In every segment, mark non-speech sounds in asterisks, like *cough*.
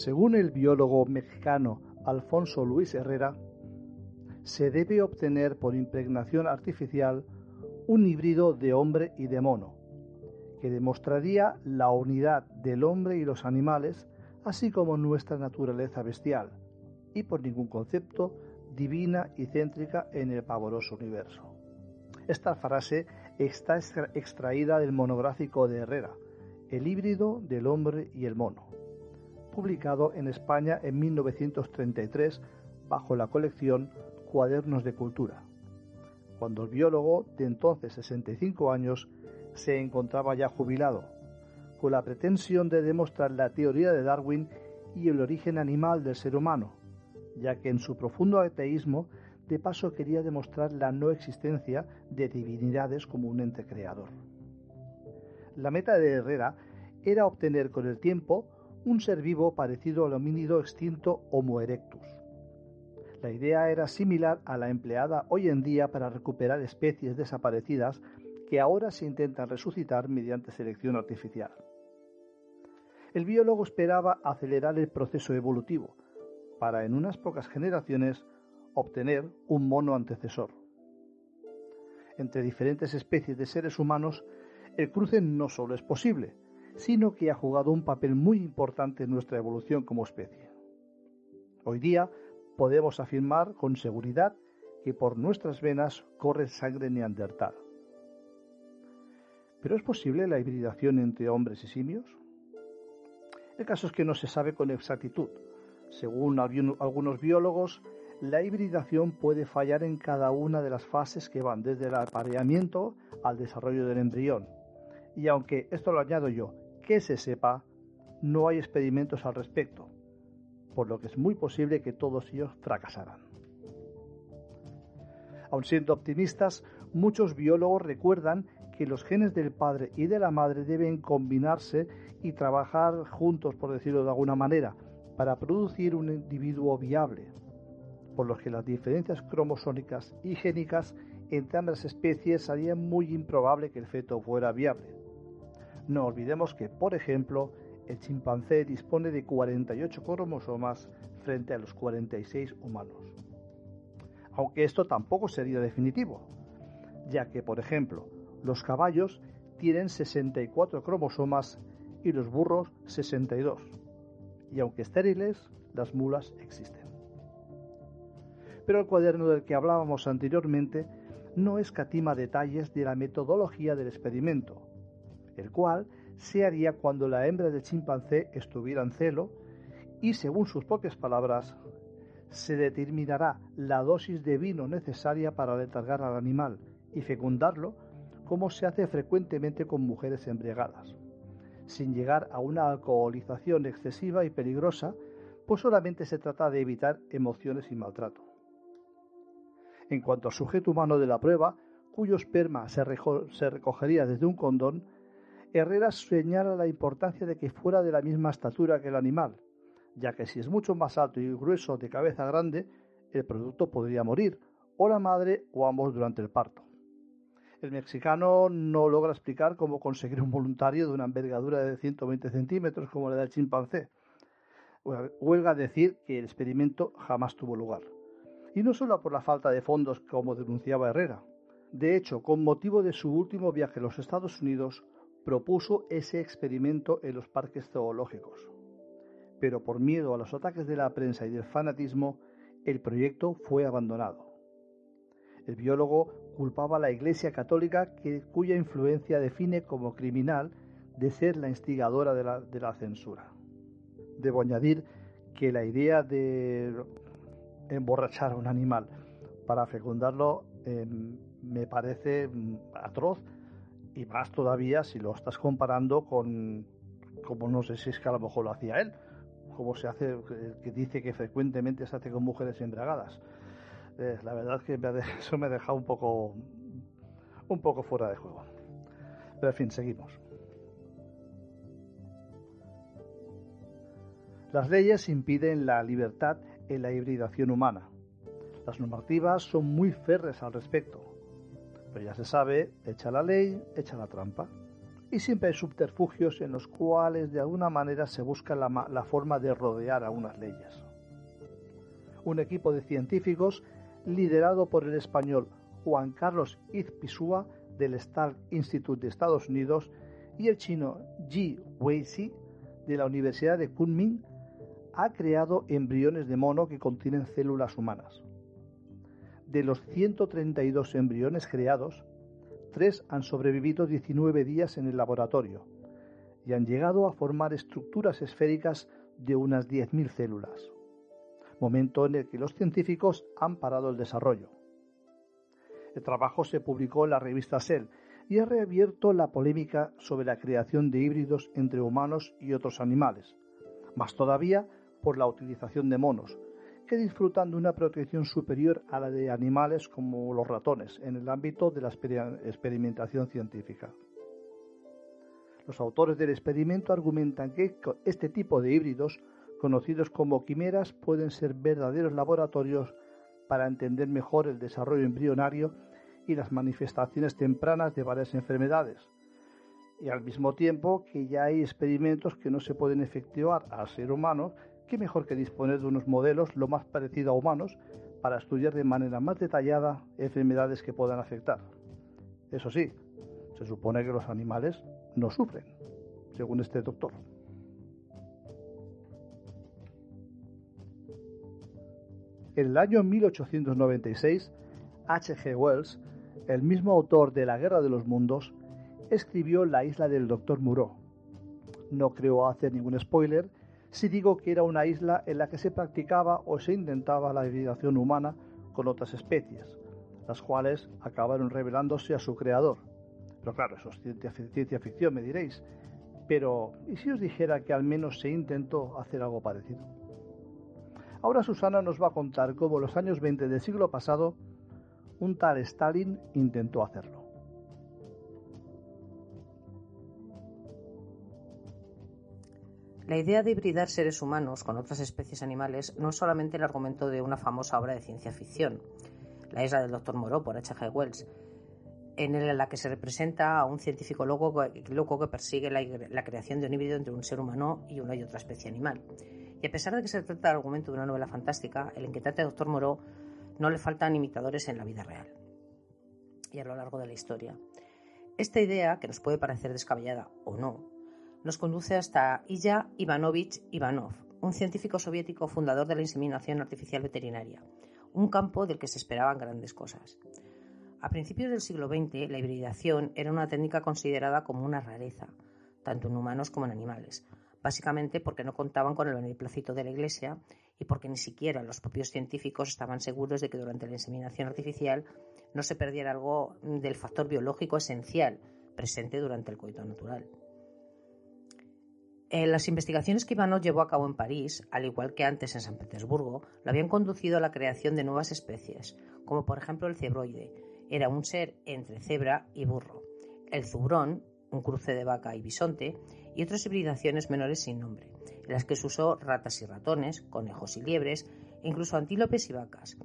Según el biólogo mexicano Alfonso Luis Herrera, se debe obtener por impregnación artificial un híbrido de hombre y de mono, que demostraría la unidad del hombre y los animales, así como nuestra naturaleza bestial, y por ningún concepto divina y céntrica en el pavoroso universo. Esta frase está extraída del monográfico de Herrera, El híbrido del hombre y el mono publicado en España en 1933 bajo la colección Cuadernos de Cultura, cuando el biólogo de entonces 65 años se encontraba ya jubilado, con la pretensión de demostrar la teoría de Darwin y el origen animal del ser humano, ya que en su profundo ateísmo de paso quería demostrar la no existencia de divinidades como un ente creador. La meta de Herrera era obtener con el tiempo un ser vivo parecido al homínido extinto Homo erectus. La idea era similar a la empleada hoy en día para recuperar especies desaparecidas que ahora se intentan resucitar mediante selección artificial. El biólogo esperaba acelerar el proceso evolutivo para en unas pocas generaciones obtener un mono antecesor. Entre diferentes especies de seres humanos, el cruce no solo es posible, sino que ha jugado un papel muy importante en nuestra evolución como especie. Hoy día podemos afirmar con seguridad que por nuestras venas corre sangre neandertal. ¿Pero es posible la hibridación entre hombres y simios? El caso es que no se sabe con exactitud. Según algunos biólogos, la hibridación puede fallar en cada una de las fases que van desde el apareamiento al desarrollo del embrión, y aunque esto lo añado yo, que se sepa, no hay experimentos al respecto, por lo que es muy posible que todos ellos fracasaran. Aun siendo optimistas, muchos biólogos recuerdan que los genes del padre y de la madre deben combinarse y trabajar juntos, por decirlo de alguna manera, para producir un individuo viable, por lo que las diferencias cromosónicas y génicas entre ambas especies harían muy improbable que el feto fuera viable. No olvidemos que, por ejemplo, el chimpancé dispone de 48 cromosomas frente a los 46 humanos. Aunque esto tampoco sería definitivo, ya que, por ejemplo, los caballos tienen 64 cromosomas y los burros 62. Y aunque estériles, las mulas existen. Pero el cuaderno del que hablábamos anteriormente no escatima detalles de la metodología del experimento, el cual se haría cuando la hembra del chimpancé estuviera en celo y, según sus propias palabras, se determinará la dosis de vino necesaria para letargar al animal y fecundarlo, como se hace frecuentemente con mujeres embriagadas, sin llegar a una alcoholización excesiva y peligrosa, pues solamente se trata de evitar emociones y maltrato. En cuanto al sujeto humano de la prueba, cuyo esperma se, se recogería desde un condón, Herrera señala la importancia de que fuera de la misma estatura que el animal, ya que si es mucho más alto y grueso de cabeza grande, el producto podría morir, o la madre o ambos durante el parto. El mexicano no logra explicar cómo conseguir un voluntario de una envergadura de 120 centímetros como la del chimpancé. Huelga decir que el experimento jamás tuvo lugar. Y no solo por la falta de fondos como denunciaba Herrera. De hecho, con motivo de su último viaje a los Estados Unidos, propuso ese experimento en los parques zoológicos. Pero por miedo a los ataques de la prensa y del fanatismo, el proyecto fue abandonado. El biólogo culpaba a la Iglesia Católica, cuya influencia define como criminal, de ser la instigadora de la, censura. Debo añadir que la idea de emborrachar a un animal para fecundarlo em, me parece mm, atroz y más todavía si lo estás comparando con, como no sé si es que a lo mejor lo hacía él, como se hace, que dice que frecuentemente se hace con mujeres embriagadas. Eh, la verdad es que *laughs* eso me ha dejado un poco, un poco fuera de juego. Pero en fin, seguimos. Las leyes impiden la libertad en la hibridación humana. Las normativas son muy férreas al respecto. Pero ya se sabe, echa la ley, echa la trampa. Y siempre hay subterfugios en los cuales de alguna manera se busca la, forma de rodear a unas leyes. Un equipo de científicos liderado por el español Juan Carlos Izpisua del Stark Institute de Estados Unidos y el chino Ji Weixi de la Universidad de Kunming ha creado embriones de mono que contienen células humanas. De los 132 embriones creados, tres han sobrevivido 19 días en el laboratorio y han llegado a formar estructuras esféricas de unas 10.000 células, momento en el que los científicos han parado el desarrollo. El trabajo se publicó en la revista Cell y ha reabierto la polémica sobre la creación de híbridos entre humanos y otros animales, más todavía por la utilización de monos, que disfrutan de una protección superior a la de animales como los ratones en el ámbito de la experimentación científica. Los autores del experimento argumentan que este tipo de híbridos, conocidos como quimeras, pueden ser verdaderos laboratorios para entender mejor el desarrollo embrionario y las manifestaciones tempranas de varias enfermedades, y al mismo tiempo que ya hay experimentos que no se pueden efectuar al ser humano qué mejor que disponer de unos modelos lo más parecido a humanos para estudiar de manera más detallada enfermedades que puedan afectar. Eso sí, se supone que los animales no sufren, según este doctor. En el año 1896, H.G. Wells, el mismo autor de La Guerra de los Mundos, escribió La isla del Doctor Moreau. No creo hacer ningún spoiler si digo que era una isla en la que se practicaba o se intentaba la hibridación humana con otras especies, las cuales acabaron revelándose a su creador. Pero claro, eso es ciencia, ficción, me diréis. Pero, ¿y si os dijera que al menos se intentó hacer algo parecido? Ahora Susana nos va a contar cómo en los años 20 del siglo pasado un tal Stalin intentó hacerlo. La idea de hibridar seres humanos con otras especies animales no es solamente el argumento de una famosa obra de ciencia ficción, La isla del Dr. Moreau por H.G. Wells, en la que se representa a un científico loco, que persigue la, creación de un híbrido entre un ser humano y una y otra especie animal. Y a pesar de que se trata del argumento de una novela fantástica, el inquietante Dr. Moreau no le faltan imitadores en la vida real y a lo largo de la historia. Esta idea, que nos puede parecer descabellada o no, nos conduce hasta Ilya Ivanovich Ivanov, un científico soviético fundador de la inseminación artificial veterinaria, un campo del que se esperaban grandes cosas. A principios del siglo XX, la hibridación era una técnica considerada como una rareza, tanto en humanos como en animales, básicamente porque no contaban con el beneplácito de la Iglesia y porque ni siquiera los propios científicos estaban seguros de que durante la inseminación artificial no se perdiera algo del factor biológico esencial presente durante el coito natural. Eh, las investigaciones que Ivanov llevó a cabo en París, al igual que antes en San Petersburgo, lo habían conducido a la creación de nuevas especies, como por ejemplo el cebroide. Era un ser entre cebra y burro. El zubrón, un cruce de vaca y bisonte, y otras hibridaciones menores sin nombre, en las que se usó ratas y ratones, conejos y liebres, e incluso antílopes y vacas.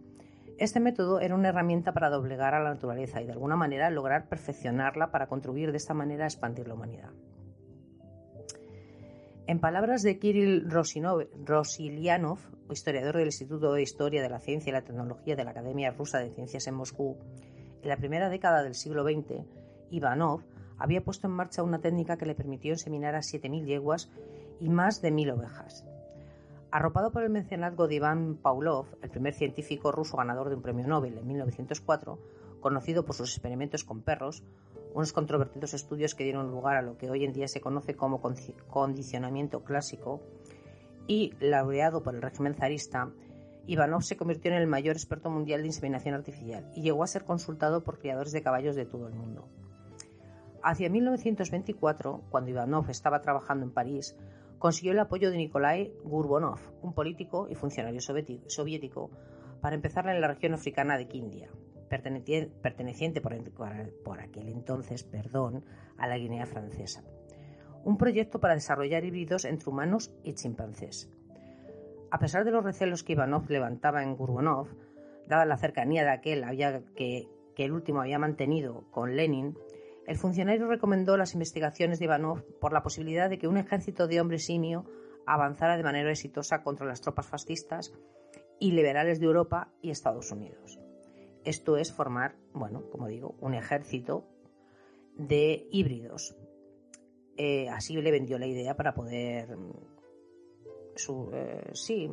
Este método era una herramienta para doblegar a la naturaleza y de alguna manera lograr perfeccionarla para contribuir de esta manera a expandir la humanidad. En palabras de Kirill Rosilianov, historiador del Instituto de Historia de la Ciencia y la Tecnología de la Academia Rusa de Ciencias en Moscú, en la primera década del siglo XX, Ivanov había puesto en marcha una técnica que le permitió inseminar a 7.000 yeguas y más de 1.000 ovejas. Arropado por el mecenazgo de Iván Pavlov, el primer científico ruso ganador de un premio Nobel en 1904, conocido por sus experimentos con perros, unos controvertidos estudios que dieron lugar a lo que hoy en día se conoce como condicionamiento clásico, y laureado por el régimen zarista, Ivanov se convirtió en el mayor experto mundial de inseminación artificial y llegó a ser consultado por criadores de caballos de todo el mundo. Hacia 1924, cuando Ivanov estaba trabajando en París, consiguió el apoyo de Nikolai Gurbonov, un político y funcionario soviético, para empezar en la región africana de Kindia, perteneciente por, aquel entonces perdón, a la Guinea francesa. Un proyecto para desarrollar híbridos entre humanos y chimpancés. A pesar de los recelos que Ivanov levantaba en Gurbonov, dada la cercanía de aquel que el último había mantenido con Lenin, el funcionario recomendó las investigaciones de Ivanov por la posibilidad de que un ejército de hombres simio avanzara de manera exitosa contra las tropas fascistas y liberales de Europa y Estados Unidos. Esto es formar, bueno, como digo, un ejército de híbridos. Eh, así le vendió la idea para poder, mm, eh, sí,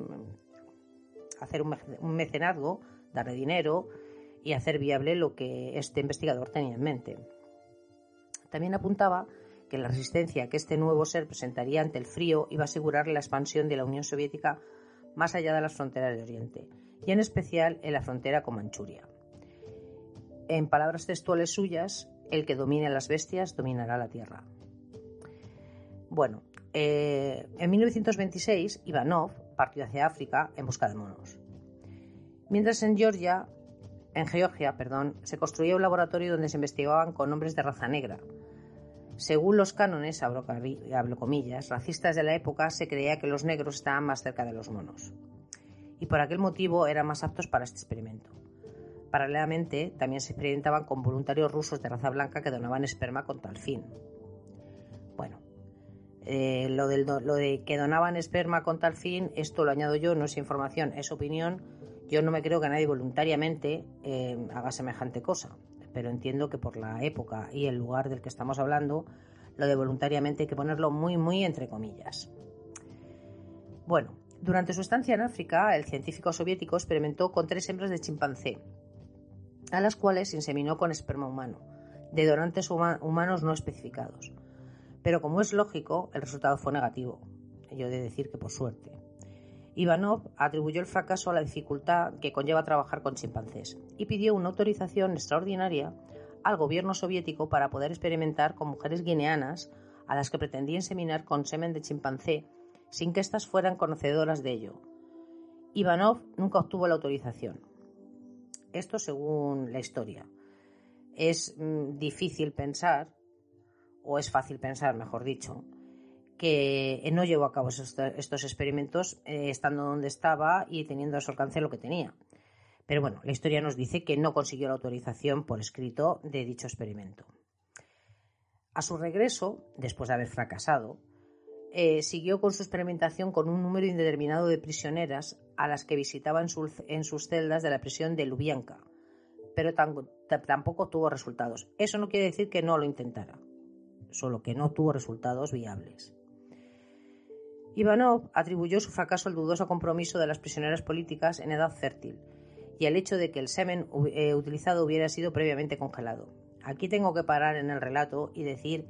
hacer un, un mecenazgo, darle dinero y hacer viable lo que este investigador tenía en mente. También apuntaba que la resistencia que este nuevo ser presentaría ante el frío iba a asegurar la expansión de la Unión Soviética más allá de las fronteras de Oriente, y en especial en la frontera con Manchuria. En palabras textuales suyas, el que domine a las bestias dominará la tierra. Bueno, eh, en 1926 Ivanov partió hacia África en busca de monos. Mientras en Georgia, en Georgia, perdón, se construía un laboratorio donde se investigaban con hombres de raza negra, según los cánones, hablo, comillas, racistas de la época, se creía que los negros estaban más cerca de los monos. Y por aquel motivo eran más aptos para este experimento. Paralelamente, también se experimentaban con voluntarios rusos de raza blanca que donaban esperma con tal fin. Bueno, eh, lo, de que donaban esperma con tal fin, esto lo añado yo, no es información, es opinión. Yo no me creo que nadie voluntariamente eh, haga semejante cosa pero entiendo que por la época y el lugar del que estamos hablando, lo de voluntariamente hay que ponerlo muy, muy entre comillas. Bueno, durante su estancia en África, el científico soviético experimentó con tres hembras de chimpancé, a las cuales inseminó con esperma humano, de donantes humanos no especificados. Pero como es lógico, el resultado fue negativo. Yo de decir que por suerte. Ivanov atribuyó el fracaso a la dificultad que conlleva trabajar con chimpancés y pidió una autorización extraordinaria al gobierno soviético para poder experimentar con mujeres guineanas a las que pretendía inseminar con semen de chimpancé sin que éstas fueran conocedoras de ello. Ivanov nunca obtuvo la autorización. Esto según la historia. Es mm, difícil pensar, o es fácil pensar, mejor dicho, que no llevó a cabo estos, experimentos eh, estando donde estaba y teniendo a su alcance lo que tenía. Pero bueno, la historia nos dice que no consiguió la autorización por escrito de dicho experimento. A su regreso, después de haber fracasado, eh, siguió con su experimentación con un número indeterminado de prisioneras a las que visitaba en, sus celdas de la prisión de Lubyanka, pero tampoco tuvo resultados. Eso no quiere decir que no lo intentara, solo que no tuvo resultados viables. Ivanov atribuyó su fracaso al dudoso compromiso de las prisioneras políticas en edad fértil y al hecho de que el semen eh, utilizado hubiera sido previamente congelado. Aquí tengo que parar en el relato y decir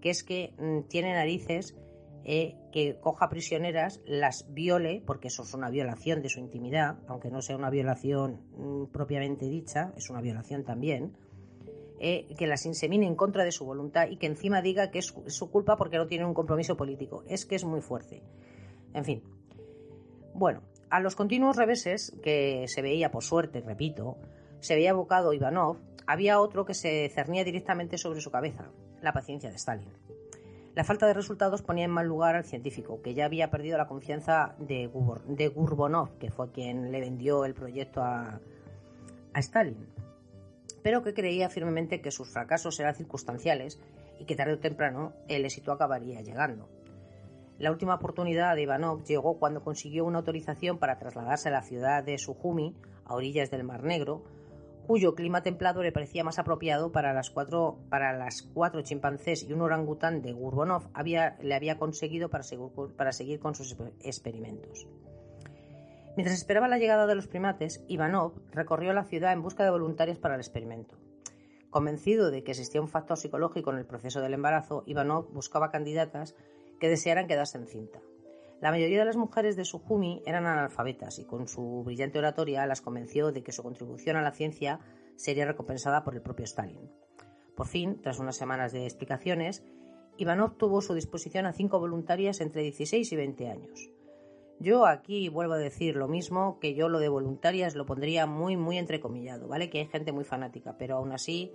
que es que mm, tiene narices eh, que coja prisioneras, las viole, porque eso es una violación de su intimidad, aunque no sea una violación mm, propiamente dicha, es una violación también, eh, que las insemine en contra de su voluntad y que encima diga que es su culpa porque no tiene un compromiso político. Es que es muy fuerte. En fin. Bueno, a los continuos reveses que se veía, por suerte, repito, se veía abocado Ivanov, había otro que se cernía directamente sobre su cabeza, la paciencia de Stalin. La falta de resultados ponía en mal lugar al científico, que ya había perdido la confianza de, Gurbonov, que fue quien le vendió el proyecto a Stalin pero que creía firmemente que sus fracasos eran circunstanciales y que tarde o temprano el éxito acabaría llegando. La última oportunidad de Ivanov llegó cuando consiguió una autorización para trasladarse a la ciudad de Sujumi, a orillas del Mar Negro, cuyo clima templado le parecía más apropiado para las cuatro, para las cuatro chimpancés y un orangután de Gurbonov había, le había conseguido para seguir con sus experimentos. Mientras esperaba la llegada de los primates, Ivanov recorrió la ciudad en busca de voluntarios para el experimento. Convencido de que existía un factor psicológico en el proceso del embarazo, Ivanov buscaba candidatas que desearan quedarse encinta. La mayoría de las mujeres de Sujumi eran analfabetas y con su brillante oratoria las convenció de que su contribución a la ciencia sería recompensada por el propio Stalin. Por fin, tras unas semanas de explicaciones, Ivanov tuvo su disposición a cinco voluntarias entre 16 y 20 años. Yo aquí vuelvo a decir lo mismo, que yo lo de voluntarias lo pondría muy, muy entrecomillado, ¿vale? Que hay gente muy fanática, pero aún así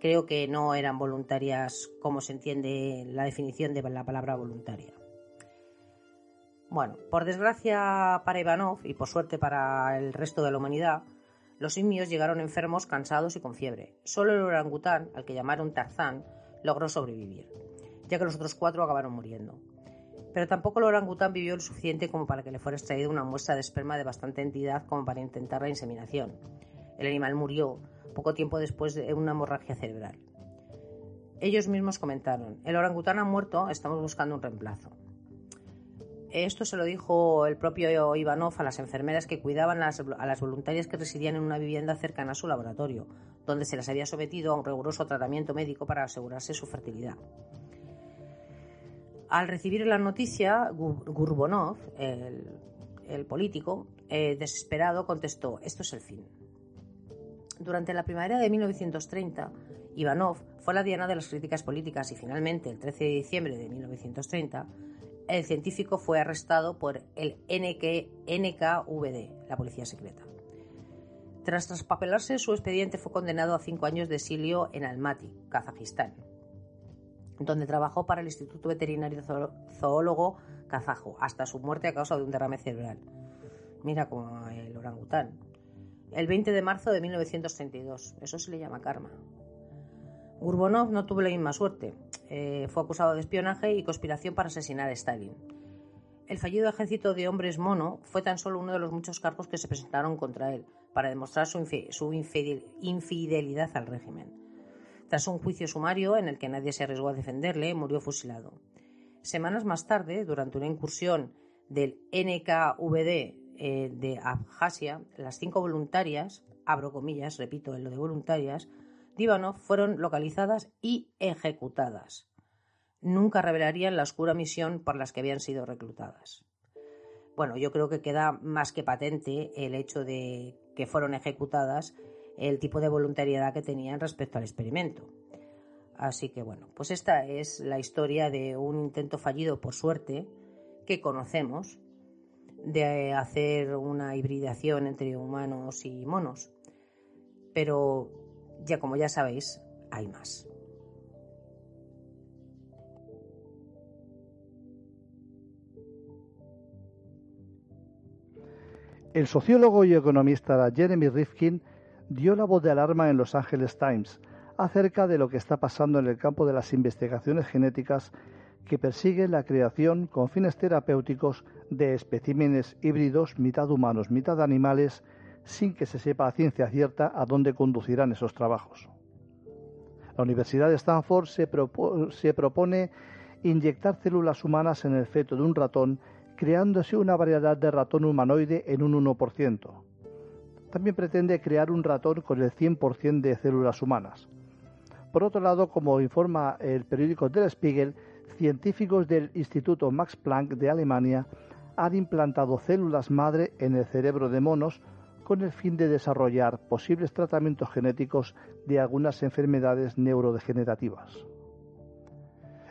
creo que no eran voluntarias como se entiende la definición de la palabra voluntaria. Bueno, por desgracia para Ivanov y por suerte para el resto de la humanidad, los simios llegaron enfermos, cansados y con fiebre. Solo el orangután, al que llamaron Tarzán, logró sobrevivir, ya que los otros cuatro acabaron muriendo. Pero tampoco el orangután vivió lo suficiente como para que le fuera extraída una muestra de esperma de bastante entidad como para intentar la inseminación. El animal murió poco tiempo después de una hemorragia cerebral. Ellos mismos comentaron, el orangután ha muerto, estamos buscando un reemplazo. Esto se lo dijo el propio Ivanov a las enfermeras que cuidaban a las voluntarias que residían en una vivienda cercana a su laboratorio, donde se las había sometido a un riguroso tratamiento médico para asegurarse su fertilidad. Al recibir la noticia, Gurbonov, el, político, eh, desesperado, contestó: Esto es el fin. Durante la primavera de 1930, Ivanov fue la diana de las críticas políticas y finalmente, el 13 de diciembre de 1930, el científico fue arrestado por el NKVD, la policía secreta. Tras traspapelarse, su expediente fue condenado a cinco años de exilio en Almaty, Kazajistán, donde trabajó para el Instituto Veterinario Zoólogo Kazajo, hasta su muerte a causa de un derrame cerebral. Mira como el orangután. El 20 de marzo de 1932. Eso se le llama karma. Urbonov no tuvo la misma suerte. Eh, fue acusado de espionaje y conspiración para asesinar a Stalin. El fallido ejército de hombres mono fue tan solo uno de los muchos cargos que se presentaron contra él para demostrar su, infidelidad al régimen. Tras un juicio sumario en el que nadie se arriesgó a defenderle, murió fusilado. Semanas más tarde, durante una incursión del NKVD eh, de Abjasia, las cinco voluntarias, abro comillas, repito, en lo de voluntarias, Divanov fueron localizadas y ejecutadas. Nunca revelarían la oscura misión por las que habían sido reclutadas. Bueno, yo creo que queda más que patente el hecho de que fueron ejecutadas el tipo de voluntariedad que tenían respecto al experimento. Así que bueno, pues esta es la historia de un intento fallido por suerte que conocemos de hacer una hibridación entre humanos y monos. Pero ya como ya sabéis, hay más. El sociólogo y economista Jeremy Rifkin dio la voz de alarma en Los Angeles Times acerca de lo que está pasando en el campo de las investigaciones genéticas que persiguen la creación con fines terapéuticos de especímenes híbridos mitad humanos, mitad animales, sin que se sepa a ciencia cierta a dónde conducirán esos trabajos. La Universidad de Stanford se, propone inyectar células humanas en el feto de un ratón, creándose una variedad de ratón humanoide en un 1%. También pretende crear un ratón con el 100% de células humanas. Por otro lado, como informa el periódico Der Spiegel, científicos del Instituto Max Planck de Alemania han implantado células madre en el cerebro de monos con el fin de desarrollar posibles tratamientos genéticos de algunas enfermedades neurodegenerativas.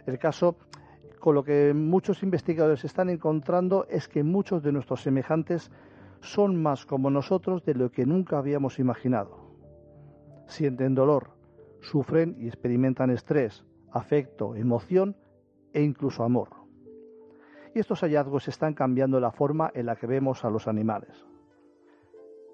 El caso con lo que muchos investigadores están encontrando es que muchos de nuestros semejantes son más como nosotros de lo que nunca habíamos imaginado. Sienten dolor, sufren y experimentan estrés, afecto, emoción e incluso amor. Y estos hallazgos están cambiando la forma en la que vemos a los animales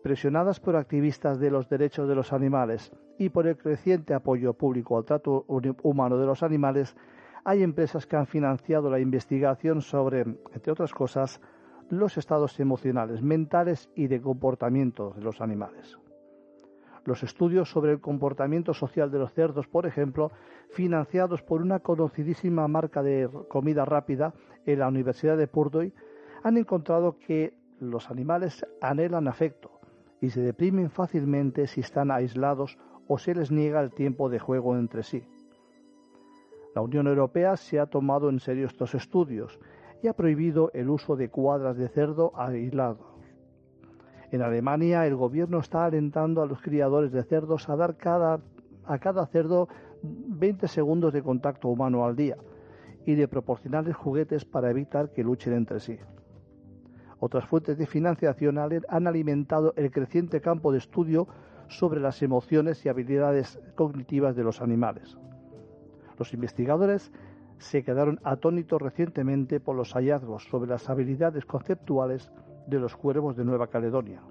presionadas por activistas de los derechos de los animales y por el creciente apoyo público al trato humano de los animales, hay empresas que han financiado la investigación sobre, entre otras cosas, los estados emocionales, mentales y de comportamiento de los animales. Los estudios sobre el comportamiento social de los cerdos, por ejemplo, financiados por una conocidísima marca de comida rápida en la Universidad de Purdue, han encontrado que los animales anhelan afecto y se deprimen fácilmente si están aislados o se les niega el tiempo de juego entre sí. La Unión Europea se ha tomado en serio estos estudios y ha prohibido el uso de cuadras de cerdo aislados. En Alemania el gobierno está alentando a los criadores de cerdos a dar a cada cerdo 20 segundos de contacto humano al día y de proporcionarles juguetes para evitar que luchen entre sí. Otras fuentes de financiación han alimentado el creciente campo de estudio sobre las emociones y habilidades cognitivas de los animales. Los investigadores se quedaron atónitos recientemente por los hallazgos sobre las habilidades conceptuales de los cuervos de Nueva Caledonia.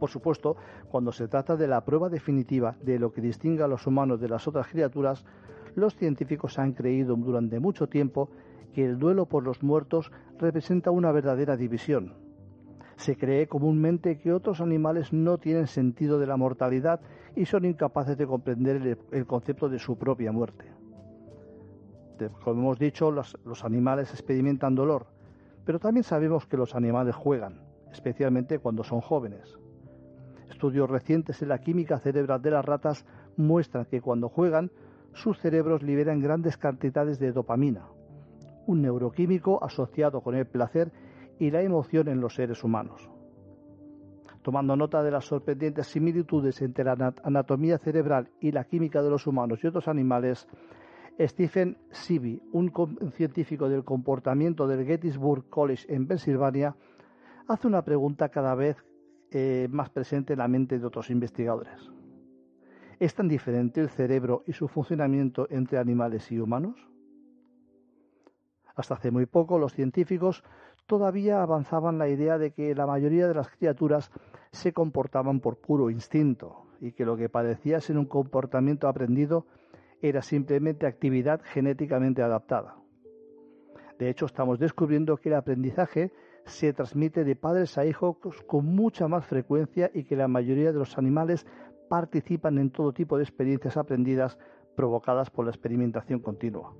Por supuesto, cuando se trata de la prueba definitiva de lo que distingue a los humanos de las otras criaturas, los científicos han creído durante mucho tiempo que el duelo por los muertos representa una verdadera división. Se cree comúnmente que otros animales no tienen sentido de la mortalidad y son incapaces de comprender el, concepto de su propia muerte. Como hemos dicho, los, animales experimentan dolor, pero también sabemos que los animales juegan, especialmente cuando son jóvenes. Estudios recientes en la química cerebral de las ratas muestran que cuando juegan, sus cerebros liberan grandes cantidades de dopamina, un neuroquímico asociado con el placer y la emoción en los seres humanos. Tomando nota de las sorprendentes similitudes entre la anatomía cerebral y la química de los humanos y otros animales, Stephen Seavey, un científico del comportamiento del Gettysburg College en Pensilvania, hace una pregunta cada vez eh, más presente en la mente de otros investigadores. ¿Es tan diferente el cerebro y su funcionamiento entre animales y humanos? Hasta hace muy poco los científicos todavía avanzaban la idea de que la mayoría de las criaturas se comportaban por puro instinto y que lo que parecía ser un comportamiento aprendido era simplemente actividad genéticamente adaptada. De hecho, estamos descubriendo que el aprendizaje se transmite de padres a hijos con mucha más frecuencia y que la mayoría de los animales participan en todo tipo de experiencias aprendidas provocadas por la experimentación continua.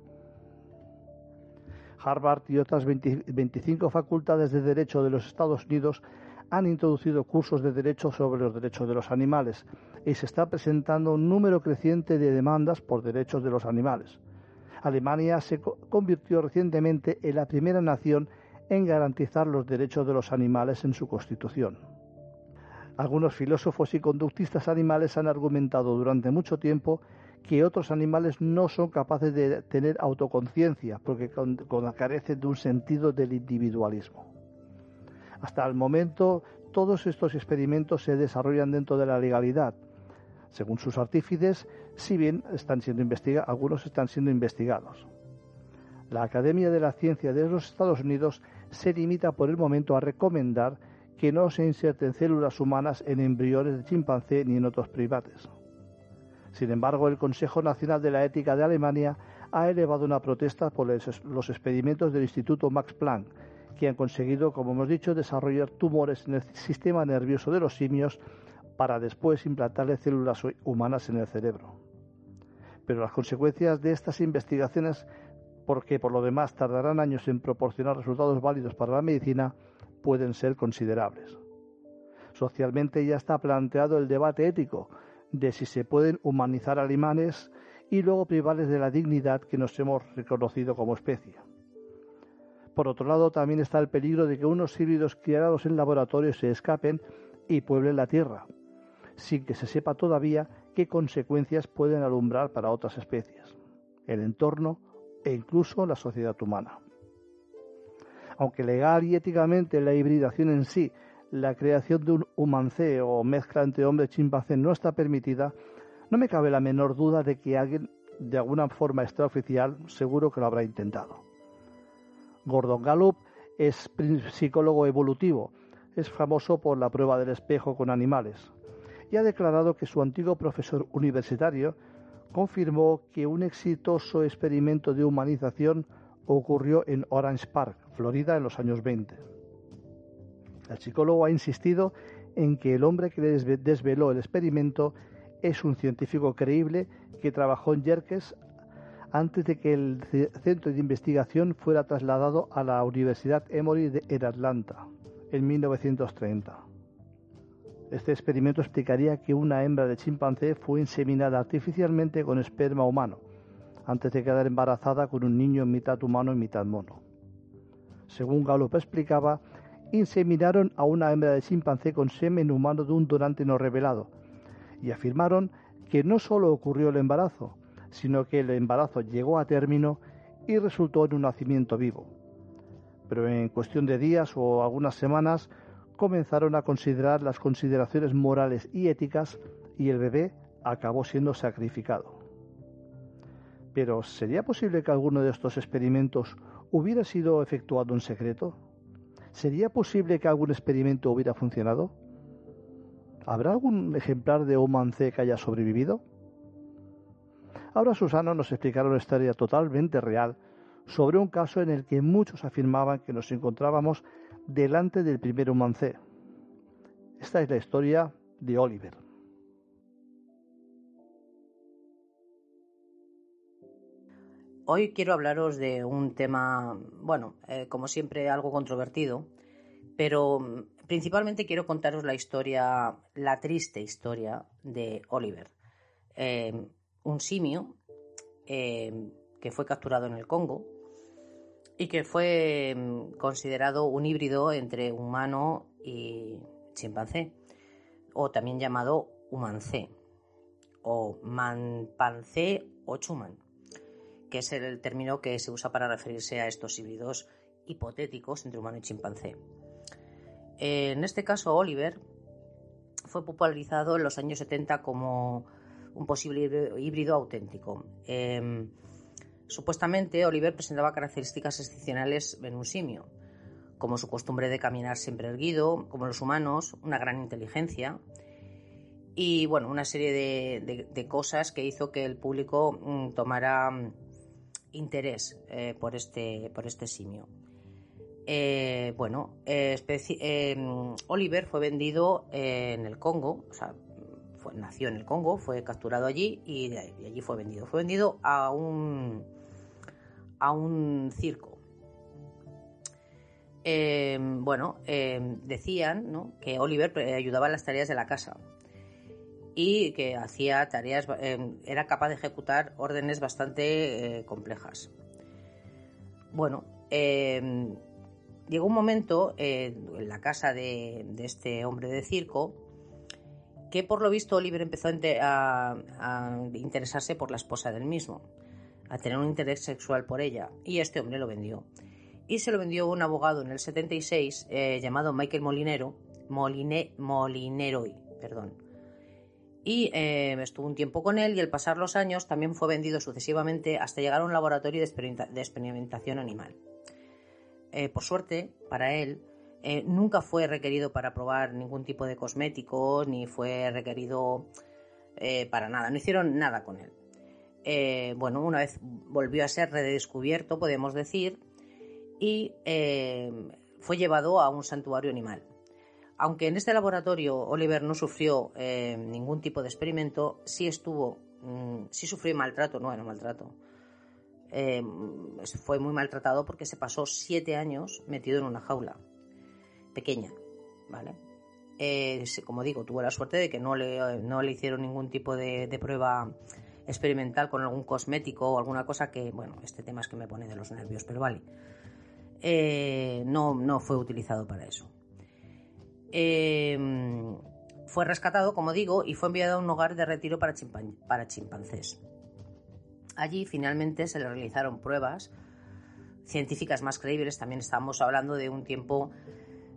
Harvard y otras 25 facultades de Derecho de los Estados Unidos han introducido cursos de derecho sobre los derechos de los animales y se está presentando un número creciente de demandas por derechos de los animales. Alemania se convirtió recientemente en la primera nación en garantizar los derechos de los animales en su constitución. Algunos filósofos y conductistas animales han argumentado durante mucho tiempo que otros animales no son capaces de tener autoconciencia porque carecen de un sentido del individualismo. Hasta el momento, todos estos experimentos se desarrollan dentro de la legalidad. Según sus artífices, si bien están siendo algunos están siendo investigados. La Academia de la Ciencia de los Estados Unidos se limita por el momento a recomendar que no se inserten células humanas en embriones de chimpancé ni en otros primates. Sin embargo, el Consejo Nacional de la Ética de Alemania ha elevado una protesta por los experimentos del Instituto Max Planck, que han conseguido, como hemos dicho, desarrollar tumores en el sistema nervioso de los simios para después implantarle células humanas en el cerebro. Pero las consecuencias de estas investigaciones, porque por lo demás tardarán años en proporcionar resultados válidos para la medicina, pueden ser considerables. Socialmente ya está planteado el debate ético de si se pueden humanizar animales y luego privarles de la dignidad que nos hemos reconocido como especie. Por otro lado, también está el peligro de que unos híbridos criados en laboratorio se escapen y pueblen la Tierra, sin que se sepa todavía qué consecuencias pueden alumbrar para otras especies, el entorno e incluso la sociedad humana aunque legal y éticamente la hibridación en sí, la creación de un humancé o mezcla entre hombre y chimpancé no está permitida, no me cabe la menor duda de que alguien, de alguna forma extraoficial, seguro que lo habrá intentado. Gordon Gallup es psicólogo evolutivo, es famoso por la prueba del espejo con animales, y ha declarado que su antiguo profesor universitario confirmó que un exitoso experimento de humanización ocurrió en Orange Park, Florida, en los años 20. El psicólogo ha insistido en que el hombre que desveló el experimento es un científico creíble que trabajó en Yerkes antes de que el centro de investigación fuera trasladado a la Universidad Emory en Atlanta. en 1930. Este experimento explicaría que una hembra de chimpancé fue inseminada artificialmente con esperma humano, antes de quedar embarazada con un niño mitad humano y mitad mono. Según Gallup explicaba, inseminaron a una hembra de chimpancé con semen humano de un donante no revelado y afirmaron que no solo ocurrió el embarazo, sino que el embarazo llegó a término y resultó en un nacimiento vivo. Pero en cuestión de días o algunas semanas comenzaron a considerar las consideraciones morales y éticas y el bebé acabó siendo sacrificado. Pero ¿sería posible que alguno de estos experimentos hubiera sido efectuado en secreto? ¿Sería posible que algún experimento hubiera funcionado? ¿Habrá algún ejemplar de Omancé que haya sobrevivido? Ahora Susano nos explicará una historia totalmente real sobre un caso en el que muchos afirmaban que nos encontrábamos delante del primer humancé. Esta es la historia de Oliver. Hoy quiero hablaros de un tema, bueno, eh, como siempre algo controvertido, pero mm, principalmente quiero contaros la historia, la triste historia de Oliver, eh, un simio eh, que fue capturado en el Congo y que fue mm, considerado un híbrido entre humano y chimpancé, o también llamado humancé, o manpancé o chuman, que es el término que se usa para referirse a estos híbridos hipotéticos entre humano y chimpancé. En este caso, Oliver fue popularizado en los años 70 como un posible híbrido auténtico. Em, Supuestamente, Oliver presentaba características excepcionales en un simio, como su costumbre de caminar siempre erguido, como los humanos, una gran inteligencia y bueno, una serie de, cosas que hizo que el público mm, tomara mm, interés eh, por, este, por este simio. Eh, bueno, eh, Oliver fue vendido en el Congo, o sea, nació en el Congo, fue capturado allí y allí fue vendido. Fue vendido a un a un circo. Bueno, decían que Oliver ayudaba en las tareas de la casa y que hacía tareas, em, era capaz de ejecutar órdenes bastante eh, complejas. Bueno, llegó un momento eh, en la casa de, este hombre de circo que por lo visto Oliver empezó a interesarse por la esposa del mismo a tener un interés sexual por ella, y este hombre lo vendió. Y se lo vendió un abogado en el 76 eh, llamado Michael Molinero, Moline, Molineroy, perdón. Y eh, estuvo un tiempo con él y al pasar los años también fue vendido sucesivamente hasta llegar a un laboratorio de, experimentación animal. Eh, por suerte, para él, nunca fue requerido para probar ningún tipo de cosmético, ni fue requerido para nada, no hicieron nada con él. Eh, bueno, una vez volvió a ser redescubierto, podemos decir, y eh, fue llevado a un santuario animal. Aunque en este laboratorio Oliver no sufrió eh, ningún tipo de experimento, sí estuvo, mm, sí sufrió maltrato, no era maltrato. fue muy maltratado porque se pasó siete años metido en una jaula pequeña, ¿vale? como digo, tuvo la suerte de que no le, no le hicieron ningún tipo de prueba experimental con algún cosmético o alguna cosa que, bueno, este tema es que me pone de los nervios, pero vale. Eh, no, no fue utilizado para eso. Em, fue rescatado, como digo, y fue enviado a un hogar de retiro para, chimpancés. Allí finalmente se le realizaron pruebas científicas más creíbles. También estábamos hablando de un tiempo,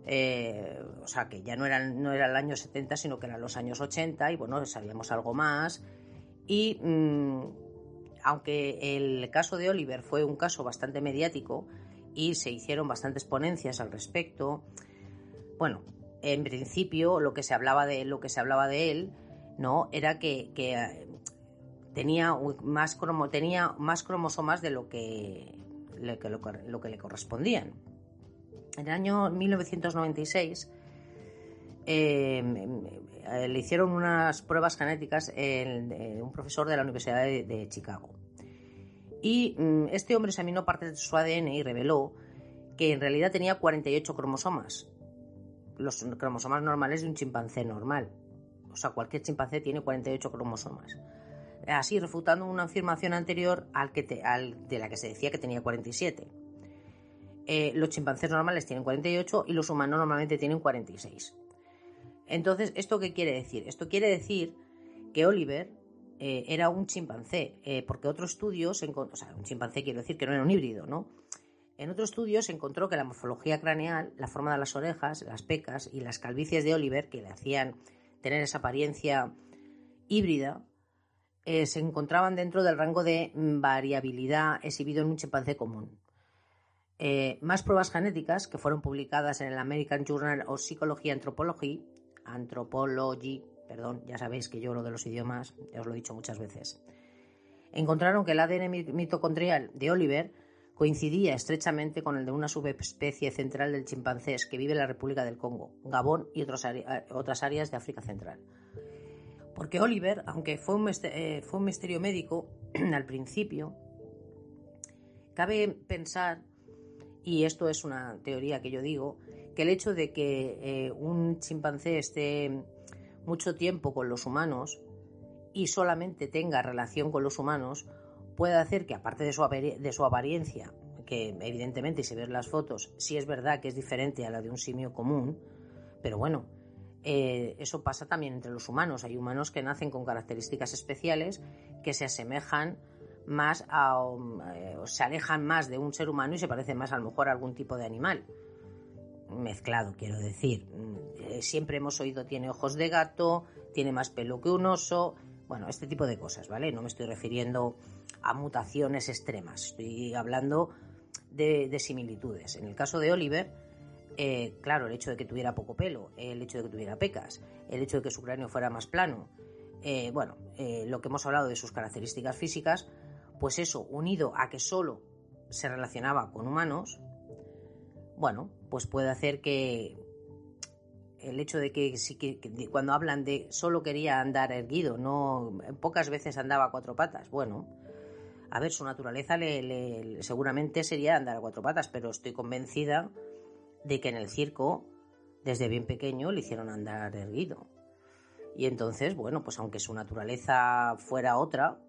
eh, o sea, que ya no era, no era el año 70, sino que eran los años 80 y bueno, sabíamos algo más y mm, aunque el caso de Oliver fue un caso bastante mediático y se hicieron bastantes ponencias al respecto, bueno, en principio lo que se hablaba de él, era que, eh, tenía más cromosomas de lo que, le correspondían. En el año 1996 Em, eh, le hicieron unas pruebas genéticas en, un profesor de la Universidad de, Chicago. Y mm, este hombre examinó parte de su ADN y reveló que en realidad tenía 48 cromosomas. Los cromosomas normales de un chimpancé normal. O sea, cualquier chimpancé tiene 48 cromosomas. Así, refutando una afirmación anterior al que de la que se decía que tenía 47. Eh, los chimpancés normales tienen 48 y los humanos normalmente tienen 46. Entonces, ¿esto qué quiere decir? Esto quiere decir que Oliver eh, era un chimpancé, eh, porque otro estudio, se o sea, un chimpancé quiero decir que no era un híbrido, ¿no? En otro estudio se encontró que la morfología craneal, la forma de las orejas, las pecas y las calvicies de Oliver, que le hacían tener esa apariencia híbrida, eh, se encontraban dentro del rango de variabilidad exhibido en un chimpancé común. más pruebas genéticas que fueron publicadas en el American Journal of Psychology Anthropology, Anthropology perdón, ya sabéis que yo lo de los idiomas, ya os lo he dicho muchas veces, encontraron que el ADN mitocondrial de Oliver coincidía estrechamente con el de una subespecie central del chimpancés que vive en la República del Congo, Gabón y eh, otras áreas de África Central. Porque Oliver, aunque fue un, eh, fue un misterio médico *clears throat* al principio, cabe pensar, y esto es una teoría que yo digo, que el hecho de que eh, un chimpancé esté mucho tiempo con los humanos y solamente tenga relación con los humanos, puede hacer que aparte de su, de su apariencia, que evidentemente si ves las fotos, sí es verdad que es diferente a la de un simio común, pero bueno, eh, eso pasa también entre los humanos. Hay humanos que nacen con características especiales que se asemejan más a, eh, se alejan más de un ser humano y se parecen más a lo mejor a algún tipo de animal mezclado, quiero decir. Eh, siempre hemos oído tiene ojos de gato, tiene más pelo que un oso, bueno, este tipo de cosas, ¿vale? No me estoy refiriendo a mutaciones extremas, estoy hablando de, similitudes. En el caso de Oliver, eh, claro, el hecho de que tuviera poco pelo, el hecho de que tuviera pecas, el hecho de que su cráneo fuera más plano, eh, bueno, lo que hemos hablado de sus características físicas, pues eso, unido a que solo se relacionaba con humanos, bueno, pues puede hacer que el hecho de que, cuando hablan de solo quería andar erguido, no pocas veces andaba a cuatro patas, bueno, a ver, su naturaleza le, seguramente sería andar a cuatro patas, pero estoy convencida de que en el circo, desde bien pequeño, le hicieron andar erguido. Y entonces, bueno, pues aunque su naturaleza fuera otra,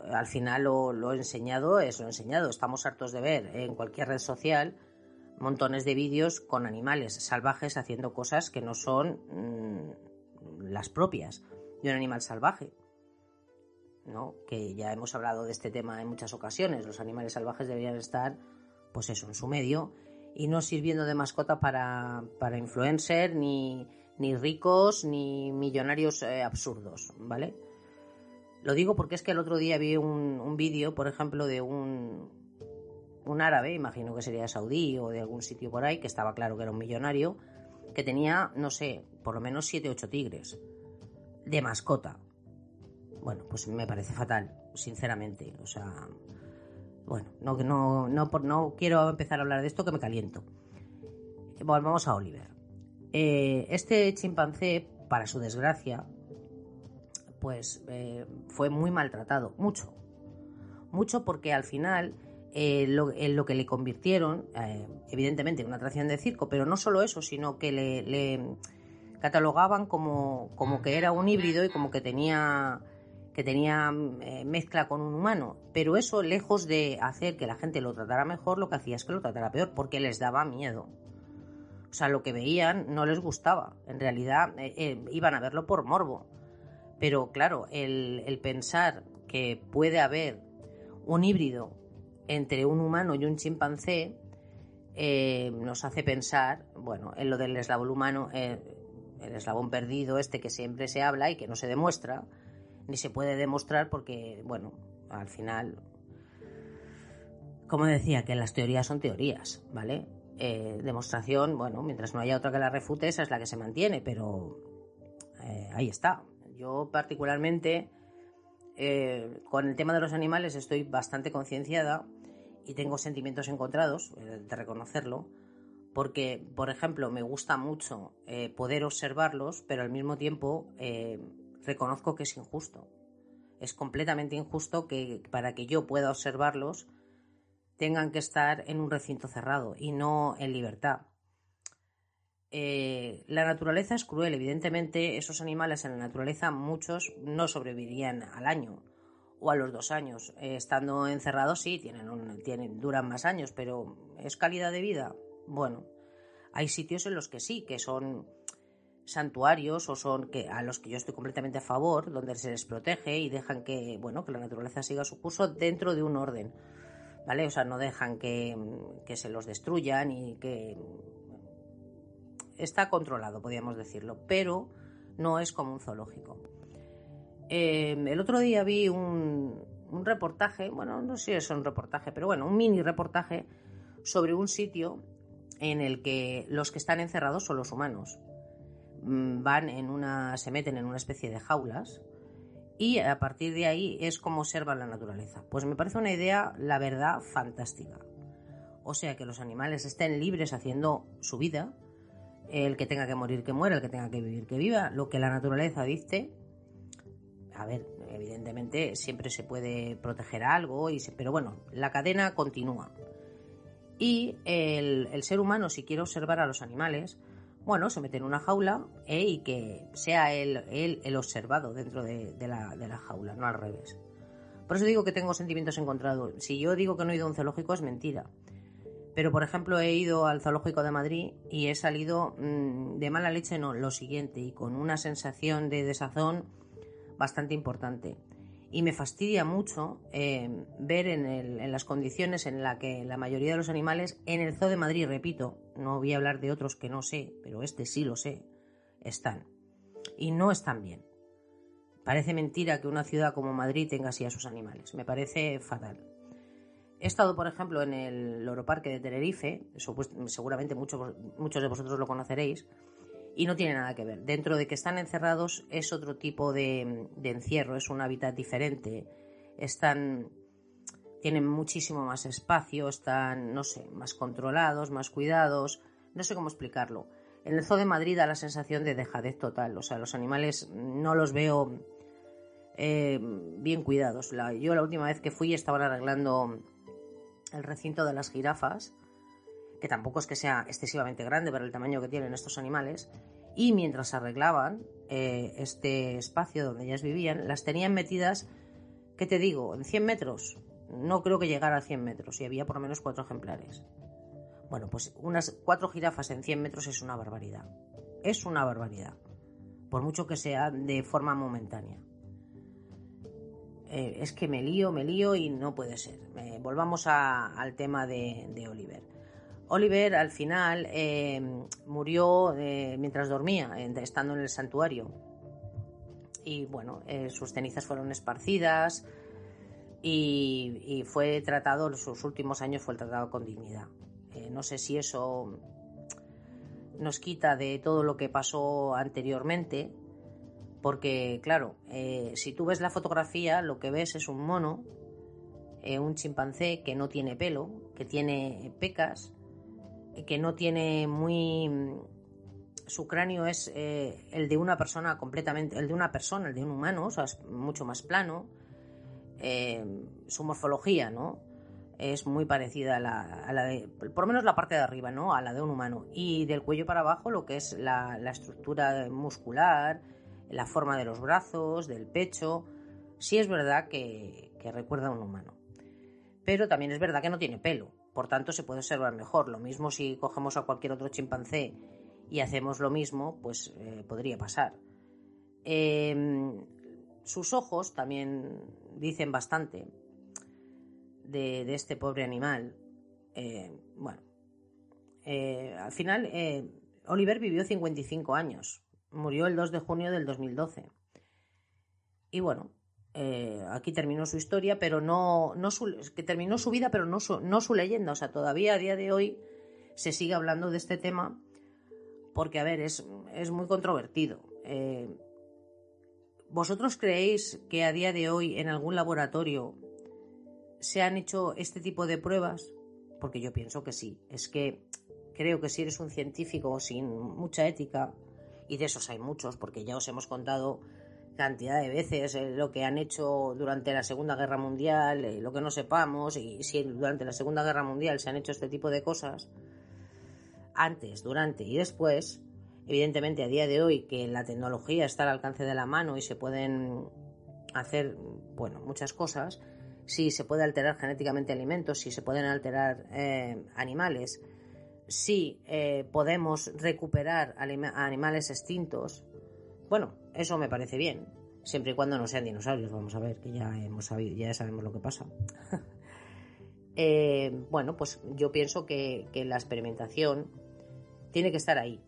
al final lo, lo enseñado es lo enseñado. Estamos hartos de ver en cualquier red social montones de vídeos con animales salvajes haciendo cosas que no son mm, las propias de un animal salvaje. ¿No? Que ya hemos hablado de este tema en muchas ocasiones. Los animales salvajes deberían estar, pues eso, en su medio y no sirviendo de mascota para, para influencer, ni, ni ricos, ni millonarios eh, absurdos, ¿vale? Lo digo porque es que el otro día vi un, un vídeo, por ejemplo, de un, un árabe, imagino que sería saudí o de algún sitio por ahí, que estaba claro que era un millonario, que tenía, no sé, por lo menos 7 8 tigres de mascota. Bueno, pues me parece fatal, sinceramente. O sea, bueno, no, no, no, no quiero empezar a hablar de esto que me caliento. Volvamos a Oliver. Eh, este chimpancé, para su desgracia, pues eh, fue muy maltratado, mucho. Mucho porque al final eh, en lo que le convirtieron, evidentemente, en una atracción de circo, pero no solo eso, sino que le, catalogaban como, como, que era un híbrido y como que tenía, que tenía eh, mezcla con un humano. Pero eso, lejos de hacer que la gente lo tratara mejor, lo que hacía es que lo tratara peor, porque les daba miedo. O sea, lo que veían no les gustaba. En realidad, iban a verlo por morbo. Pero claro, el, pensar que puede haber un híbrido entre un humano y un chimpancé eh, nos hace pensar, bueno, en lo del eslabón humano, eh, el eslabón perdido este que siempre se habla y que no se demuestra, ni se puede demostrar porque, bueno, al final, como decía, que las teorías son teorías, ¿vale? Eh, demostración, bueno, mientras no haya otra que la refute, esa es la que se mantiene, pero ahí está. Yo particularmente, con el tema de los animales estoy bastante concienciada y tengo sentimientos encontrados, eh, de reconocerlo, porque, por ejemplo, me gusta mucho eh, poder observarlos, pero al mismo tiempo eh, reconozco que es injusto. Es completamente injusto que para que yo pueda observarlos tengan que estar en un recinto cerrado y no en libertad. Eh, la naturaleza es cruel, evidentemente esos animales en la naturaleza muchos no sobrevivirían al año o a los dos años. Eh, estando encerrados sí, tienen, tienen, duran más años, pero ¿es calidad de vida? Bueno, hay sitios en los que sí, que son santuarios o son que a los que yo estoy completamente a favor, donde se les protege y dejan que, bueno, que la naturaleza siga su curso dentro de un orden. ¿Vale? O sea, no dejan que, que se los destruyan y que está controlado, podríamos decirlo, pero no es como un zoológico. Em, el otro día vi un, un, reportaje, bueno, no sé si es un reportaje, pero bueno, un mini reportaje sobre un sitio en el que los que están encerrados son los humanos. Mm, van en una, se meten en una especie de jaulas y a partir de ahí es como observan la naturaleza. Pues me parece una idea, la verdad, fantástica. O sea, que los animales estén libres haciendo su vida, el que tenga que morir que muera, el que tenga que vivir que viva, lo que la naturaleza dice. A ver, evidentemente siempre se puede proteger algo, y pero bueno, la cadena continúa. Y el, ser humano, si quiere observar a los animales, bueno, se mete en una jaula eh, y que sea él, el observado dentro de, la, de la jaula, no al revés. Por eso digo que tengo sentimientos encontrados. Si yo digo que no he ido a un zoológico es mentira. Pero, por ejemplo, he ido al Zoológico de Madrid y he salido mm, de mala leche, no, lo siguiente, y con una sensación de desazón bastante importante. Y me fastidia mucho eh, ver en, las condiciones en las que la mayoría de los animales en el Zoo de Madrid, repito, no voy a hablar de otros que no sé, pero este sí lo sé, están. Y no están bien. Parece mentira que una ciudad como Madrid tenga así a sus animales. Me parece fatal. He estado, por ejemplo, en el Loroparque de Tenerife, seguramente muchos, muchos de vosotros lo conoceréis, y no tiene nada que ver. Dentro de que están encerrados es otro tipo de, encierro, es un hábitat diferente, están tienen muchísimo más espacio, están, no sé, más controlados, más cuidados, no sé cómo explicarlo. En el Zoo de Madrid da la sensación de dejadez total, o sea, los animales no los veo eh, bien cuidados. yo la última vez que fui estaban arreglando el recinto de las jirafas, que tampoco es que sea excesivamente grande para el tamaño que tienen estos animales, y mientras arreglaban eh, este espacio donde ellas vivían, las tenían metidas, ¿qué te digo?, en 100 metros. No creo que llegara a 100 metros y había por lo menos cuatro ejemplares. Bueno, pues unas cuatro jirafas en 100 metros es una barbaridad. Es una barbaridad. Por mucho que sea de forma momentánea. Eh, es que me lío, me lío y no puede ser. Eh, volvamos al tema de, Oliver. Oliver al final eh, murió mientras dormía, estando en el santuario. Y bueno, sus cenizas fueron esparcidas y, fue tratado, en sus últimos años fue tratado con dignidad. no sé si eso nos quita de todo lo que pasó anteriormente, porque, claro, eh, si tú ves la fotografía, lo que ves es un mono, eh, un chimpancé que no tiene pelo, que tiene pecas, eh, que no tiene muy. Su cráneo es el de una persona completamente. El de una persona, el de un humano, o sea, es mucho más plano. Su morfología, ¿no? Es muy parecida a la, de. Por lo menos la parte de arriba, ¿no? A la de un humano. Y del cuello para abajo, lo que es la, estructura muscular la forma de los brazos, del pecho. Sí es verdad que, recuerda a un humano. Pero también es verdad que no tiene pelo, por tanto se puede observar mejor. Lo mismo si cogemos a cualquier otro chimpancé y hacemos lo mismo, pues eh, podría pasar. Em, sus ojos también dicen bastante de, este pobre animal. Eh, bueno, eh, al final Oliver vivió 55 años, Murió el 2 de junio del 2012. Y bueno, eh, aquí terminó su historia, pero no, no su, que terminó su vida, pero no su, no su leyenda. O sea, todavía a día de hoy se sigue hablando de este tema porque, a ver, es, es muy controvertido. Eh, ¿Vosotros creéis que a día de hoy en algún laboratorio se han hecho este tipo de pruebas? Porque yo pienso que sí. Es que creo que si eres un científico sin mucha ética, y de esos hay muchos, porque ya os hemos contado cantidad de veces eh, lo que han hecho durante la Segunda Guerra Mundial, eh, lo que no sepamos, y si durante la Segunda Guerra Mundial se han hecho este tipo de cosas. antes, durante y después, evidentemente a día de hoy que la tecnología está al alcance de la mano y se pueden hacer, bueno, muchas cosas, si se puede alterar genéticamente alimentos, si se pueden alterar eh, animales, si eh, podemos recuperar animales extintos, bueno, eso me parece bien, siempre y cuando no sean dinosaurios, vamos a ver, que ya hemos sabido, ya sabemos lo que pasa. *laughs* Eh, bueno, pues yo pienso que, la experimentación tiene que estar ahí.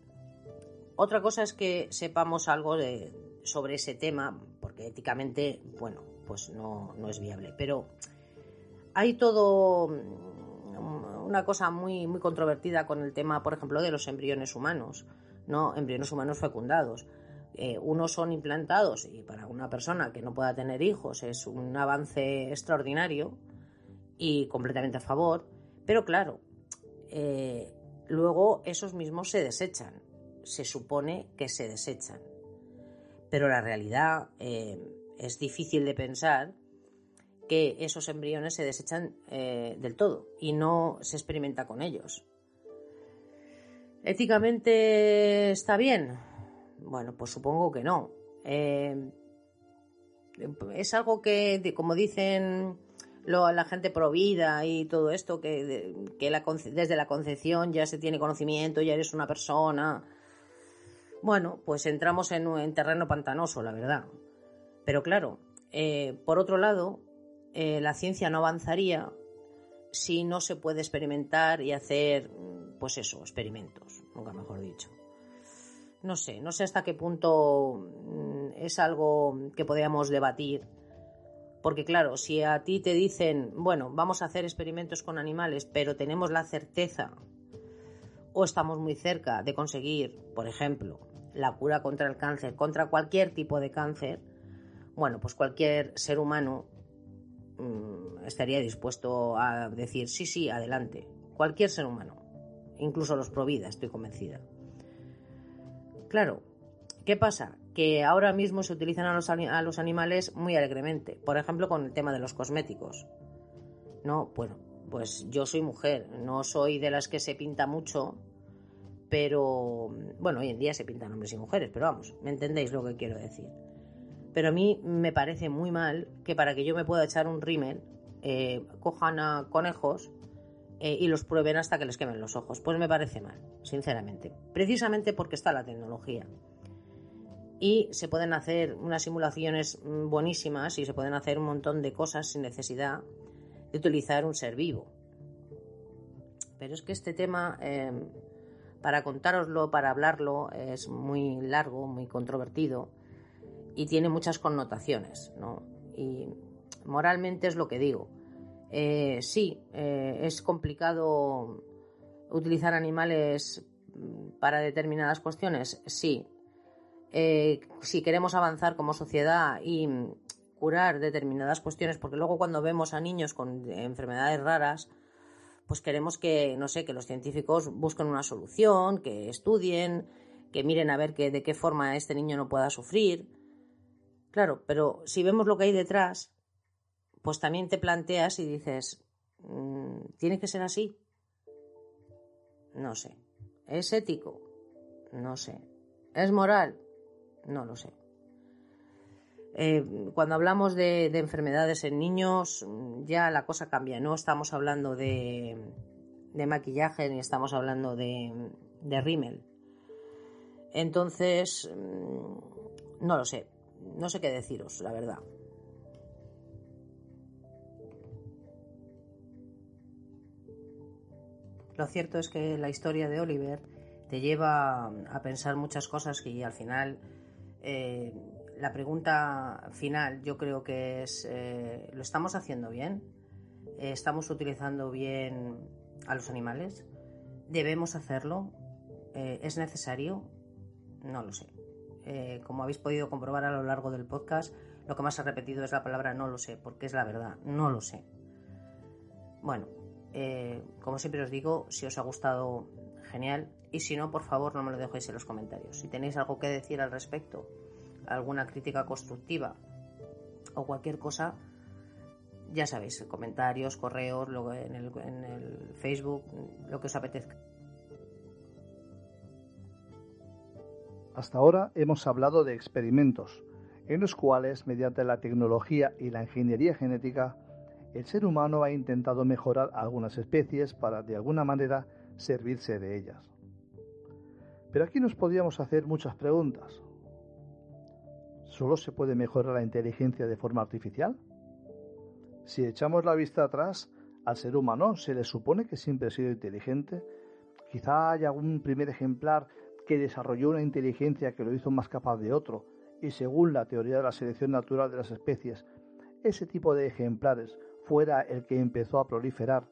Otra cosa es que sepamos algo de, sobre ese tema, porque éticamente, bueno, pues no, es viable. Pero hay todo mm, una cosa muy, muy controvertida con el tema, por ejemplo, de los embriones humanos, ¿no? Embriones humanos fecundados. Eh, unos son implantados y para una persona que no pueda tener hijos es un avance extraordinario y completamente a favor, pero claro, eh, luego esos mismos se desechan, se supone que se desechan, pero la realidad eh, es difícil de pensar que esos embriones se desechan del todo y no se experimenta con ellos. ¿Éticamente está bien? Bueno, pues supongo que no. Eh, es algo que, como dicen la gente provida y todo esto, que, desde la concepción ya se tiene conocimiento, ya eres una persona. Bueno, pues entramos en, en terreno pantanoso, la verdad. Pero claro, eh, por otro lado, eh, la ciencia no avanzaría si no se puede experimentar y hacer, pues eso, experimentos, nunca mejor dicho no sé, no sé hasta qué punto mm, es algo que podríamos debatir. Porque claro, si a ti te dicen, bueno, vamos a hacer experimentos con animales, pero tenemos la certeza o estamos muy cerca de conseguir, por ejemplo, la cura contra el cáncer, contra cualquier tipo de cáncer, bueno, pues cualquier ser humano mm, estaría dispuesto a decir, sí, sí, adelante. Cualquier ser humano, incluso los provida, estoy convencida. Claro, ¿qué pasa? Que ahora mismo se utilizan a los, animales muy alegremente, por ejemplo con el tema de los cosméticos. No, bueno, pues yo soy mujer, no soy de las que se pinta mucho, pero bueno, hoy en día se pintan hombres y mujeres, pero vamos, me entendéis lo que quiero decir. Pero a mí me parece muy mal que para que yo me pueda echar un rímel, eh, cojan a conejos eh, y los prueben hasta que les quemen los ojos. Pues me parece mal, sinceramente. Precisamente porque está la tecnología. Y se pueden hacer unas simulaciones mm, buenísimas y se pueden hacer un montón de cosas sin necesidad de utilizar un ser vivo. Pero es que este tema, em, para contároslo, para hablarlo, es muy largo, muy controvertido y tiene muchas connotaciones. ¿no? Y moralmente es lo que digo eh, sí, eh, es complicado utilizar animales para determinadas cuestiones, sí. Eh, si queremos avanzar como sociedad y curar determinadas cuestiones, porque luego cuando vemos a niños con enfermedades raras, pues queremos que, no sé, que los científicos busquen una solución, que estudien, que miren a ver que, de qué forma este niño no pueda sufrir. Claro, pero si vemos lo que hay detrás, pues también te planteas y dices, mm, ¿tiene que ser así? No sé. ¿Es ético? No sé. ¿Es moral? No lo sé. Eh, cuando hablamos de, enfermedades en niños, ya la cosa cambia. No estamos hablando de, maquillaje ni estamos hablando de, de rímel. Entonces, mm, no lo sé. No sé qué deciros, la verdad. Lo cierto es que la historia de Oliver te lleva a pensar muchas cosas y al final eh, la pregunta final yo creo que es, eh, ¿lo estamos haciendo bien? Eh, ¿Estamos utilizando bien a los animales? ¿Debemos hacerlo? ¿Es necesario? No lo sé. como habéis podido comprobar a lo largo del podcast, lo que más he repetido es la palabra no lo sé, porque es la verdad, no lo sé. Bueno, eh, como siempre os digo, si os ha gustado, genial. Y si no, por favor, no me lo dejéis en los comentarios. Si tenéis algo que decir al respecto, alguna crítica constructiva o cualquier cosa, ya sabéis, comentarios, correos, en el, en el Facebook, lo que os apetezca. Hasta ahora hemos hablado de experimentos, en los cuales, mediante la tecnología y la ingeniería genética, el ser humano ha intentado mejorar algunas especies para, de alguna manera, servirse de ellas. Pero aquí nos podríamos hacer muchas preguntas. ¿Solo se puede mejorar la inteligencia de forma artificial? Si echamos la vista atrás, al ser humano se le supone que siempre ha sido inteligente. Quizá haya algún primer ejemplar que desarrolló una inteligencia que lo hizo más capaz de otro, y según la teoría de la selección natural de las especies, ese tipo de ejemplares fuera el que empezó a proliferar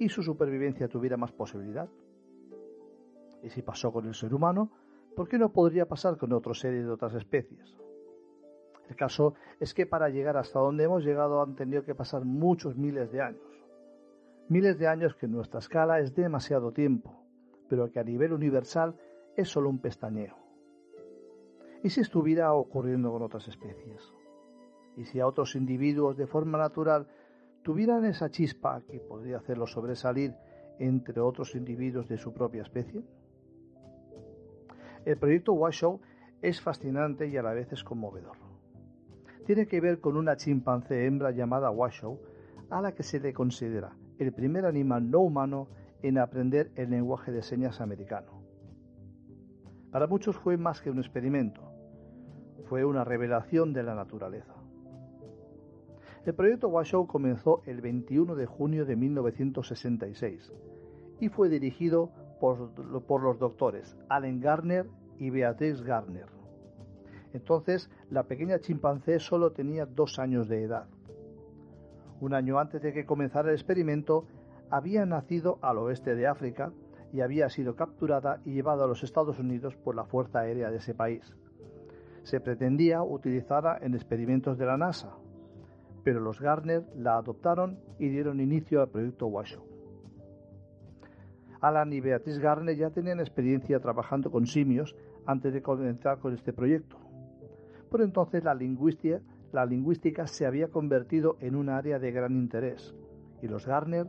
y su supervivencia tuviera más posibilidad. Y si pasó con el ser humano, ¿por qué no podría pasar con otros seres de otras especies? El caso es que para llegar hasta donde hemos llegado han tenido que pasar muchos miles de años. Miles de años que en nuestra escala es demasiado tiempo, pero que a nivel universal es solo un pestañeo. ¿Y si estuviera ocurriendo con otras especies? ¿Y si a otros individuos de forma natural tuvieran esa chispa que podría hacerlos sobresalir entre otros individuos de su propia especie? El proyecto Washoe es fascinante y a la vez es conmovedor. Tiene que ver con una chimpancé hembra llamada Washoe, a la que se le considera el primer animal no humano en aprender el lenguaje de señas americano. Para muchos fue más que un experimento, fue una revelación de la naturaleza. El proyecto Washoe comenzó el 21 de junio de 1966 y fue dirigido por, los doctores Allen Garner y Beatrice Garner. Entonces, la pequeña chimpancé solo tenía dos años de edad. Un año antes de que comenzara el experimento, había nacido al oeste de África y había sido capturada y llevada a los Estados Unidos por la Fuerza Aérea de ese país. Se pretendía utilizarla en experimentos de la NASA, pero los Garner la adoptaron y dieron inicio al proyecto Washoe. Alan y Beatrice Garner ya tenían experiencia trabajando con simios antes de comenzar con este proyecto. Por entonces la lingüística, la lingüística se había convertido en un área de gran interés y los Garner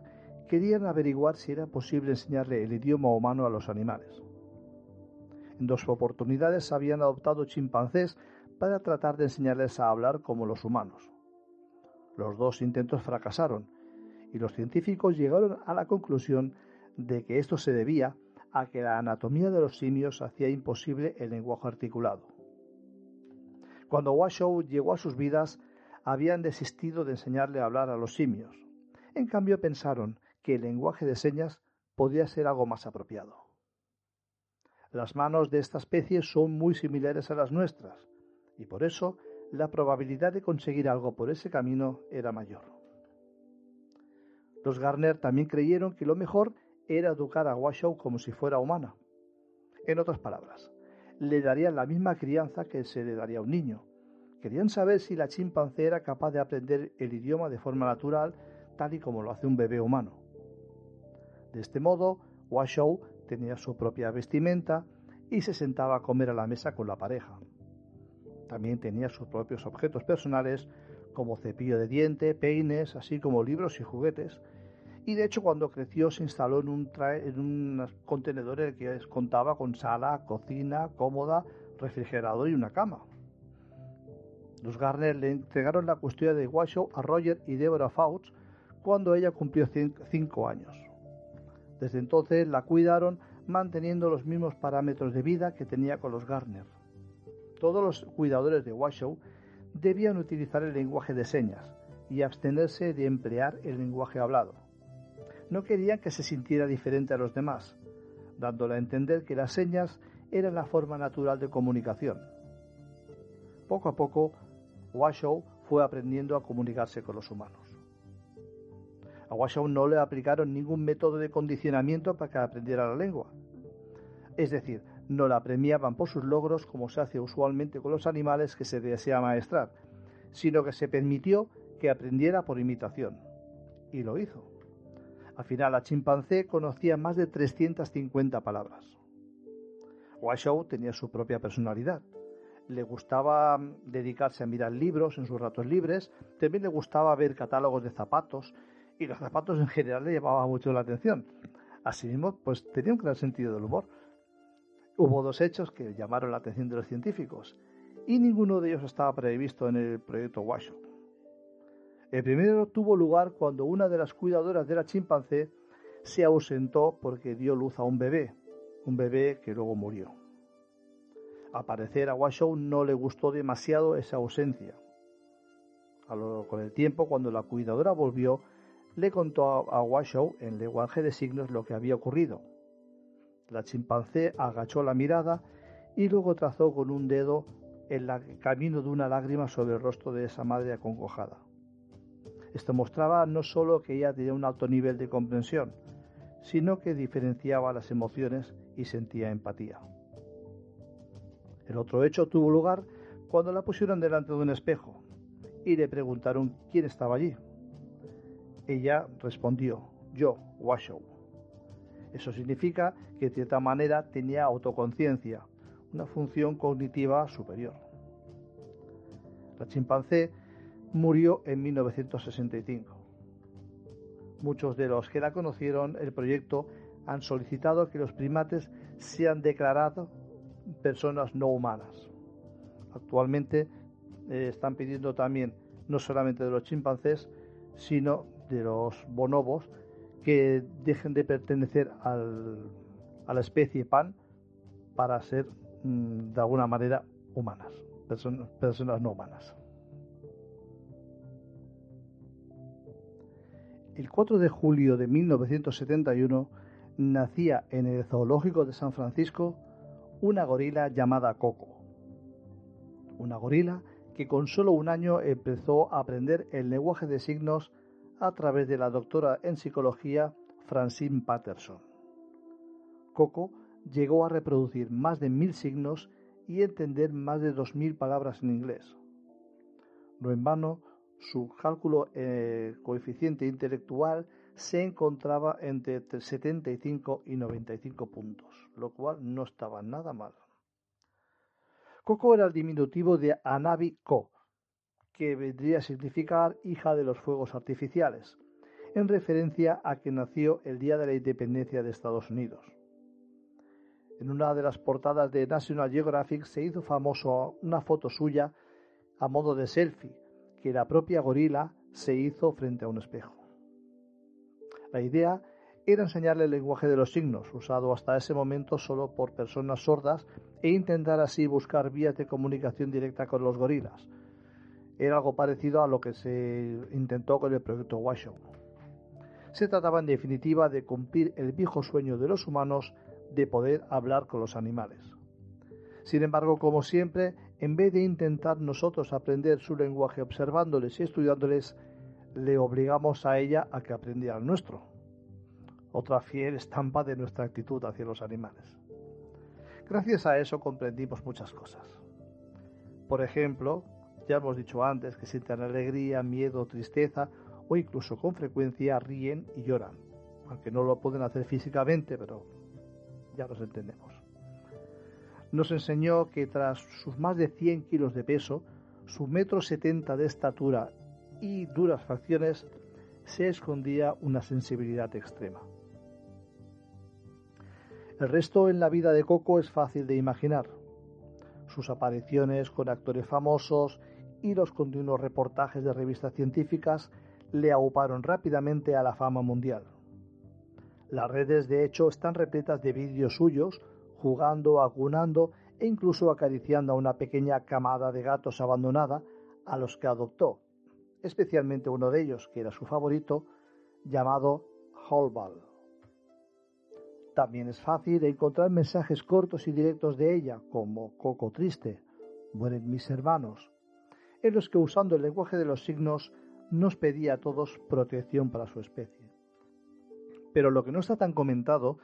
querían averiguar si era posible enseñarle el idioma humano a los animales. En dos oportunidades habían adoptado chimpancés para tratar de enseñarles a hablar como los humanos. Los dos intentos fracasaron y los científicos llegaron a la conclusión de que esto se debía a que la anatomía de los simios hacía imposible el lenguaje articulado. Cuando Washoe llegó a sus vidas, habían desistido de enseñarle a hablar a los simios. En cambio, pensaron que el lenguaje de señas podía ser algo más apropiado. Las manos de esta especie son muy similares a las nuestras, y por eso la probabilidad de conseguir algo por ese camino era mayor. Los Garner también creyeron que lo mejor era educar a Washoe como si fuera humana. En otras palabras, le darían la misma crianza que se le daría a un niño. Querían saber si la chimpancé era capaz de aprender el idioma de forma natural, tal y como lo hace un bebé humano. De este modo, Washoe tenía su propia vestimenta y se sentaba a comer a la mesa con la pareja. También tenía sus propios objetos personales, como cepillo de diente, peines, así como libros y juguetes. Y de hecho, cuando creció, se instaló en un, en un contenedor en el que contaba con sala, cocina, cómoda, refrigerador y una cama. Los Garner le entregaron la custodia de Washoe a Roger y Deborah Fouts cuando ella cumplió cinco años. Desde entonces la cuidaron manteniendo los mismos parámetros de vida que tenía con los Garner todos los cuidadores de Washoe debían utilizar el lenguaje de señas y abstenerse de emplear el lenguaje hablado. No querían que se sintiera diferente a los demás, dándole a entender que las señas eran la forma natural de comunicación. Poco a poco, Washoe fue aprendiendo a comunicarse con los humanos. A Washoe no le aplicaron ningún método de condicionamiento para que aprendiera la lengua. Es decir, no la premiaban por sus logros como se hace usualmente con los animales que se desea maestrar, sino que se permitió que aprendiera por imitación. Y lo hizo. Al final la chimpancé conocía más de 350 palabras. Washoe tenía su propia personalidad. Le gustaba dedicarse a mirar libros en sus ratos libres, también le gustaba ver catálogos de zapatos, y los zapatos en general le llamaban mucho la atención. Asimismo, pues tenía un gran sentido del humor Hubo dos hechos que llamaron la atención de los científicos y ninguno de ellos estaba previsto en el proyecto Washoe. El primero tuvo lugar cuando una de las cuidadoras de la chimpancé se ausentó porque dio luz a un bebé, un bebé que luego murió. Al parecer a Washoe no le gustó demasiado esa ausencia. con el tiempo, cuando la cuidadora volvió, le contó a, a Washoe en lenguaje de signos lo que había ocurrido la chimpancé agachó la mirada y luego trazó con un dedo el camino de una lágrima sobre el rostro de esa madre acongojada. Esto mostraba no solo que ella tenía un alto nivel de comprensión, sino que diferenciaba las emociones y sentía empatía. El otro hecho tuvo lugar cuando la pusieron delante de un espejo y le preguntaron quién estaba allí. Ella respondió, yo, Washoe. Eso significa que de cierta manera tenía autoconciencia, una función cognitiva superior. La chimpancé murió en 1965. Muchos de los que la conocieron el proyecto han solicitado que los primates sean declarados personas no humanas. Actualmente eh, están pidiendo también no solamente de los chimpancés, sino de los bonobos que dejen de pertenecer a la especie pan para ser mm, de alguna manera humanas, personas no humanas. El 4 de julio de 1971 nacía en el zoológico de San Francisco una gorila llamada Coco. Una gorila que con solo un año empezó a aprender el lenguaje de signos a través de la doctora en psicología Francine Patterson. Coco llegó a reproducir más de mil signos y entender más de dos mil palabras en inglés. No en vano, su cálculo eh, coeficiente intelectual se encontraba entre 75 y 95 puntos, lo cual no estaba nada mal. Coco era el diminutivo de Anabi Ko, que vendría a significar hija de los fuegos artificiales, en referencia a que nació el día de la independencia de Estados Unidos. En una de las portadas de National Geographic se hizo famoso una foto suya a modo de selfie, que la propia gorila se hizo frente a un espejo. La idea era enseñarle el lenguaje de los signos, usado hasta ese momento solo por personas sordas, e intentar así buscar vías de comunicación directa con los gorilas, era algo parecido a lo que se intentó con el proyecto Washoe. Se trataba en definitiva de cumplir el viejo sueño de los humanos de poder hablar con los animales. Sin embargo, como siempre, en vez de intentar nosotros aprender su lenguaje observándoles y estudiándoles, le obligamos a ella a que aprendiera el nuestro. Otra fiel estampa de nuestra actitud hacia los animales. Gracias a eso comprendimos muchas cosas. Por ejemplo, ya hemos dicho antes que sienten alegría, miedo, tristeza o incluso con frecuencia ríen y lloran, aunque no lo pueden hacer físicamente, pero ya los entendemos. Nos enseñó que tras sus más de 100 kilos de peso, su metro 70 de estatura y duras facciones, se escondía una sensibilidad extrema. El resto en la vida de Coco es fácil de imaginar. Sus apariciones con actores famosos y los continuos reportajes de revistas científicas le auparon rápidamente a la fama mundial. Las redes, de hecho, están repletas de vídeos suyos jugando, acunando e incluso acariciando a una pequeña camada de gatos abandonada a los que adoptó, especialmente uno de ellos, que era su favorito, llamado Holbal. También es fácil encontrar mensajes cortos y directos de ella, como Coco Triste, Mueren mis hermanos, en los que usando el lenguaje de los signos nos pedía a todos protección para su especie. Pero lo que no está tan comentado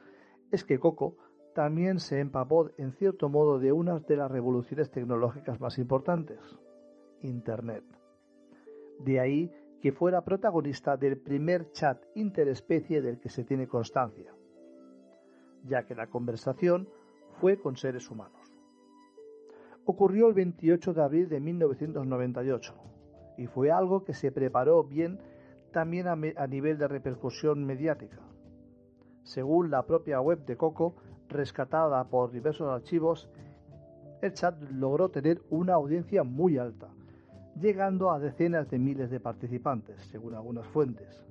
es que Coco también se empapó en cierto modo de una de las revoluciones tecnológicas más importantes, Internet. De ahí que fuera protagonista del primer chat interespecie del que se tiene constancia, ya que la conversación fue con seres humanos ocurrió el 28 de abril de 1998 y fue algo que se preparó bien también a, nivel de repercusión mediática. Según la propia web de Coco, rescatada por diversos archivos, el chat logró tener una audiencia muy alta, llegando a decenas de miles de participantes, según algunas fuentes.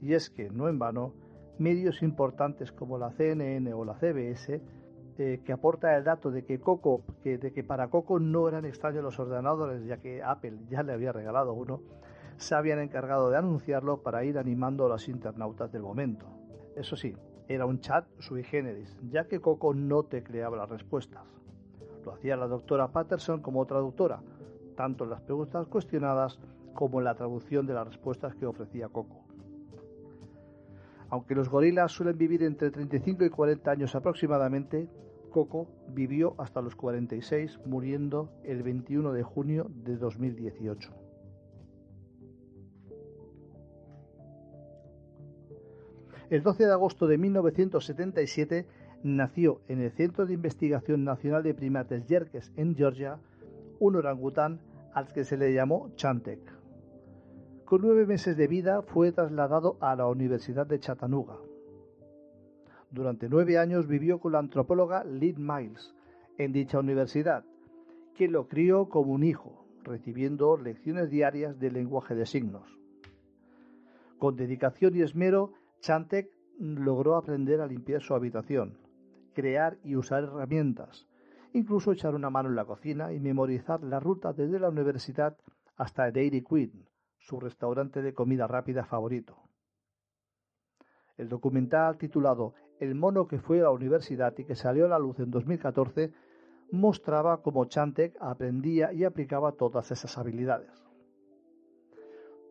Y es que, no en vano, medios importantes como la CNN o la CBS, eh, que aporta el dato de que, Coco, de que para Coco no eran extraños los ordenadores, ya que Apple ya le había regalado uno, se habían encargado de anunciarlo para ir animando a los internautas del momento. Eso sí, era un chat sui generis, ya que Coco no te creaba las respuestas. Lo hacía la doctora Patterson como traductora, tanto en las preguntas cuestionadas como en la traducción de las respuestas que ofrecía Coco. Aunque los gorilas suelen vivir entre 35 y 40 años aproximadamente, Coco vivió hasta los 46, muriendo el 21 de junio de 2018. El 12 de agosto de 1977 nació en el Centro de Investigación Nacional de Primates Yerkes en Georgia un orangután al que se le llamó Chantek. Con nueve meses de vida fue trasladado a la Universidad de Chattanooga. Durante nueve años vivió con la antropóloga Lynn Miles en dicha universidad, que lo crió como un hijo, recibiendo lecciones diarias de lenguaje de signos. Con dedicación y esmero, Chantek logró aprender a limpiar su habitación, crear y usar herramientas, incluso echar una mano en la cocina y memorizar la ruta desde la universidad hasta Dairy Queen, su restaurante de comida rápida favorito. El documental titulado El mono que fue a la universidad y que salió a la luz en 2014 mostraba cómo Chantek aprendía y aplicaba todas esas habilidades.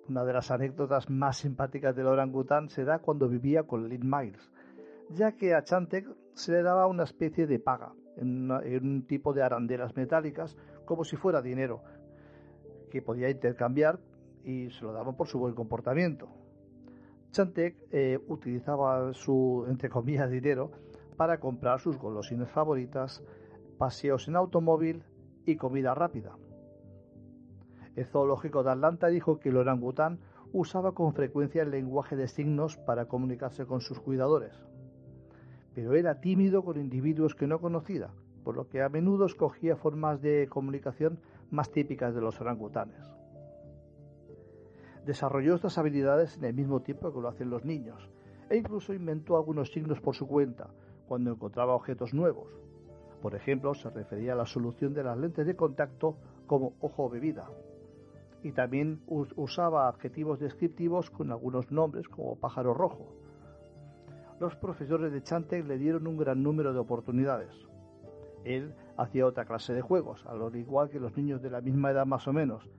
Una de las anécdotas más simpáticas del orangután se da cuando vivía con Lynn Miles, ya que a Chantek se le daba una especie de paga en, un tipo de arandelas metálicas como si fuera dinero que podía intercambiar y se lo daban por su buen comportamiento. Chantek eh, utilizaba su, entre comillas, dinero para comprar sus golosinas favoritas, paseos en automóvil y comida rápida. El zoológico de Atlanta dijo que el orangután usaba con frecuencia el lenguaje de signos para comunicarse con sus cuidadores pero era tímido con individuos que no conocía, por lo que a menudo escogía formas de comunicación más típicas de los orangutanes. Desarrolló estas habilidades en el mismo tiempo que lo hacen los niños, e incluso inventó algunos signos por su cuenta cuando encontraba objetos nuevos. Por ejemplo, se refería a la solución de las lentes de contacto como ojo bebida. Y también usaba adjetivos descriptivos con algunos nombres como pájaro rojo, los profesores de Chantec le dieron un gran número de oportunidades. Él hacía otra clase de juegos, al igual que los niños de la misma edad más o menos.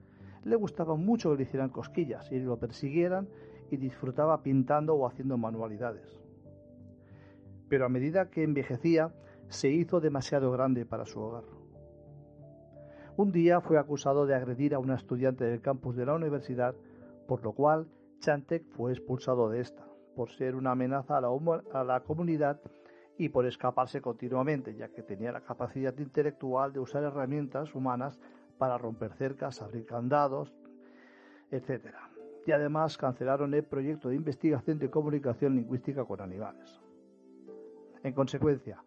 Le gustaba mucho que le hicieran cosquillas y lo persiguieran y disfrutaba pintando o haciendo manualidades. Pero a medida que envejecía, se hizo demasiado grande para su hogar. Un día fue acusado de agredir a una estudiante del campus de la universidad, por lo cual Chantec fue expulsado de esta por ser una amenaza a la, a la comunidad y por escaparse continuamente, ya que tenía la capacidad intelectual de usar herramientas humanas para romper cercas, abrir candados, etc. Y además cancelaron el proyecto de investigación de comunicación lingüística con animales. En consecuencia,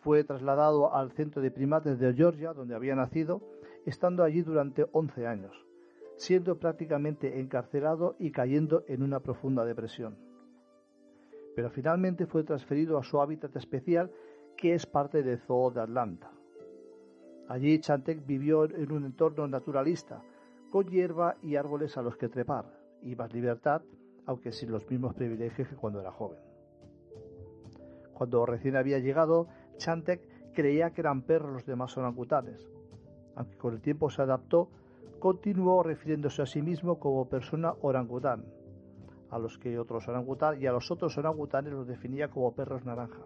fue trasladado al centro de primates de Georgia, donde había nacido, estando allí durante 11 años, siendo prácticamente encarcelado y cayendo en una profunda depresión pero finalmente fue transferido a su hábitat especial que es parte del Zoo de Atlanta. Allí Chantek vivió en un entorno naturalista, con hierba y árboles a los que trepar, y más libertad, aunque sin los mismos privilegios que cuando era joven. Cuando recién había llegado, Chantek creía que eran perros los demás orangutanes. Aunque con el tiempo se adaptó, continuó refiriéndose a sí mismo como persona orangután, a los que otros orangutanes y a los otros orangutanes los definía como perros naranja.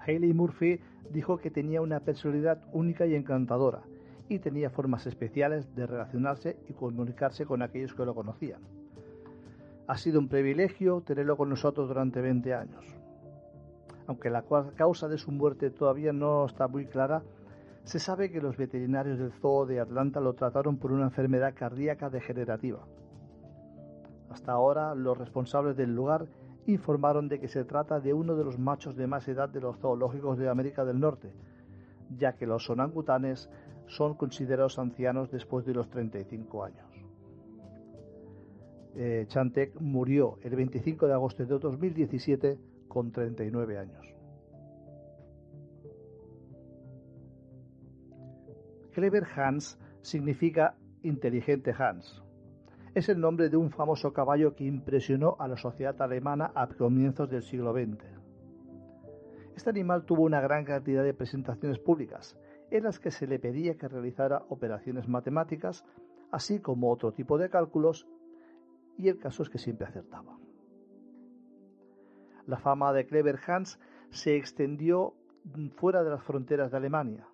Hayley Murphy dijo que tenía una personalidad única y encantadora y tenía formas especiales de relacionarse y comunicarse con aquellos que lo conocían. Ha sido un privilegio tenerlo con nosotros durante 20 años. Aunque la causa de su muerte todavía no está muy clara, se sabe que los veterinarios del Zoo de Atlanta lo trataron por una enfermedad cardíaca degenerativa hasta ahora los responsables del lugar informaron de que se trata de uno de los machos de más edad de los zoológicos de América del Norte, ya que los orangutanes son considerados ancianos después de los 35 años. Eh, Chantek murió el 25 de agosto de 2017 con 39 años. Clever Hans significa inteligente Hans. Es el nombre de un famoso caballo que impresionó a la sociedad alemana a comienzos del siglo XX. Este animal tuvo una gran cantidad de presentaciones públicas, en las que se le pedía que realizara operaciones matemáticas, así como otro tipo de cálculos, y el caso es que siempre acertaba. La fama de Clever Hans se extendió fuera de las fronteras de Alemania.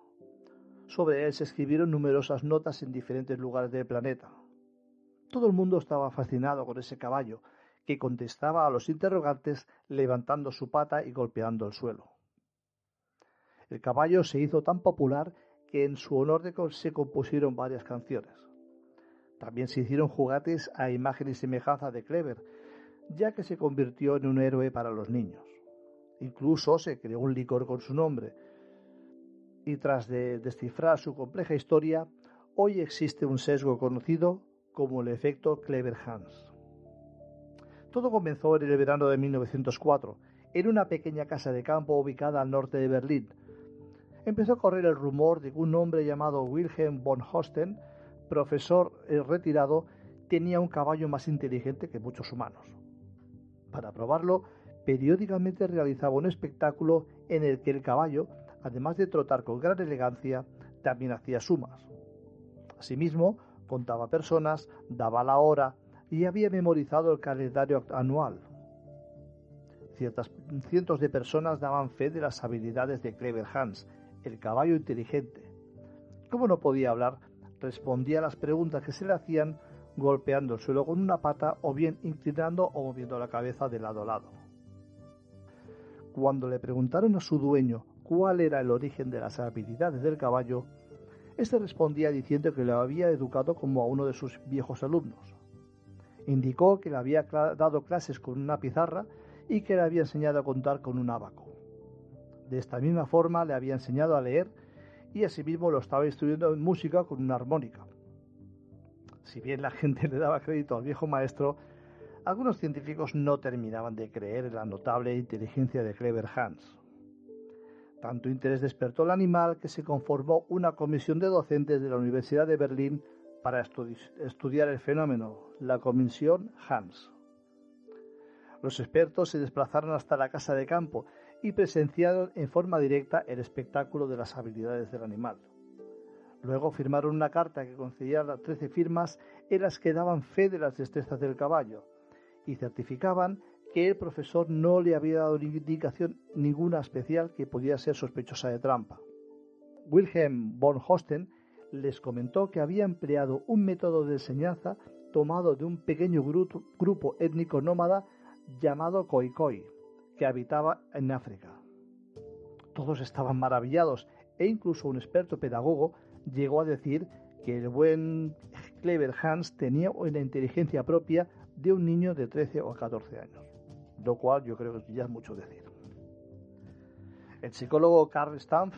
Sobre él se escribieron numerosas notas en diferentes lugares del planeta. Todo el mundo estaba fascinado con ese caballo, que contestaba a los interrogantes levantando su pata y golpeando el suelo. El caballo se hizo tan popular que en su honor se compusieron varias canciones. También se hicieron juguetes a imagen y semejanza de Clever, ya que se convirtió en un héroe para los niños. Incluso se creó un licor con su nombre. Y tras de descifrar su compleja historia, hoy existe un sesgo conocido como el efecto Clever Hans. Todo comenzó en el verano de 1904, en una pequeña casa de campo ubicada al norte de Berlín, empezó a correr el rumor de que un hombre llamado Wilhelm von Hosten, profesor eh, retirado, tenía un caballo más inteligente que muchos humanos. Para probarlo, periódicamente realizaba un espectáculo en el que el caballo, además de trotar con gran elegancia, también hacía sumas. Asimismo, contaba personas, daba la hora y había memorizado el calendario anual. Ciertas, cientos de personas daban fe de las habilidades de Clever Hans el caballo inteligente. Como no podía hablar, respondía a las preguntas que se le hacían golpeando el suelo con una pata o bien inclinando o moviendo la cabeza de lado a lado. Cuando le preguntaron a su dueño cuál era el origen de las habilidades del caballo, éste respondía diciendo que lo había educado como a uno de sus viejos alumnos. Indicó que le había dado clases con una pizarra y que le había enseñado a contar con un abaco. De esta misma forma le había enseñado a leer y asimismo lo estaba instruyendo en música con una armónica. Si bien la gente le daba crédito al viejo maestro, algunos científicos no terminaban de creer en la notable inteligencia de Clever Hans. Tanto interés despertó el animal que se conformó una comisión de docentes de la Universidad de Berlín para estudiar el fenómeno, la comisión Hans. Los expertos se desplazaron hasta la casa de campo y presenciaron en forma directa el espectáculo de las habilidades del animal. Luego firmaron una carta que concedía las trece firmas en las que daban fe de las destrezas del caballo y certificaban que el profesor no le había dado indicación ninguna especial que pudiera ser sospechosa de trampa. Wilhelm von Hosten les comentó que había empleado un método de enseñanza tomado de un pequeño grupo étnico nómada llamado Khoikhoi, que habitaba en África. Todos estaban maravillados e incluso un experto pedagogo llegó a decir que el buen Clever Hans tenía una inteligencia propia de un niño de 13 o 14 años, lo cual yo creo que ya es mucho decir. El psicólogo Carl Stampf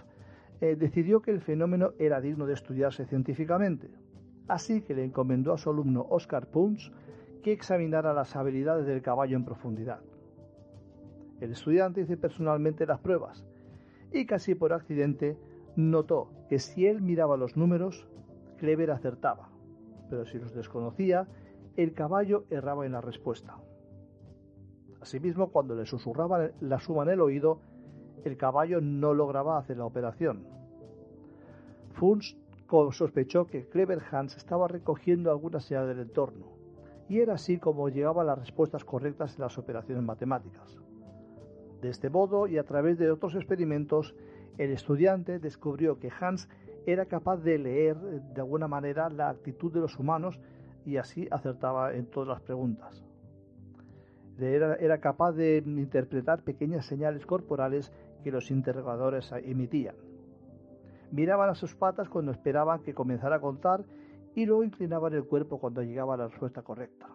eh, decidió que el fenómeno era digno de estudiarse científicamente, así que le encomendó a su alumno Oscar Punch que examinara las habilidades del caballo en profundidad. El estudiante hizo personalmente las pruebas y casi por accidente notó que si él miraba los números, Clever acertaba, pero si los desconocía, el caballo erraba en la respuesta. Asimismo, cuando le susurraba la suma en el oído, el caballo no lograba hacer la operación. Funz sospechó que Clever Hans estaba recogiendo alguna señal del entorno, y era así como llegaba a las respuestas correctas en las operaciones matemáticas. De este modo y a través de otros experimentos, el estudiante descubrió que Hans era capaz de leer eh, de alguna manera la actitud de los humanos y así acertaba en todas las preguntas. Era, capaz de interpretar pequeñas señales corporales que los interrogadores emitían. Miraban a sus patas cuando esperaban que comenzara a contar y luego inclinaban el cuerpo cuando llegaba a la respuesta correcta.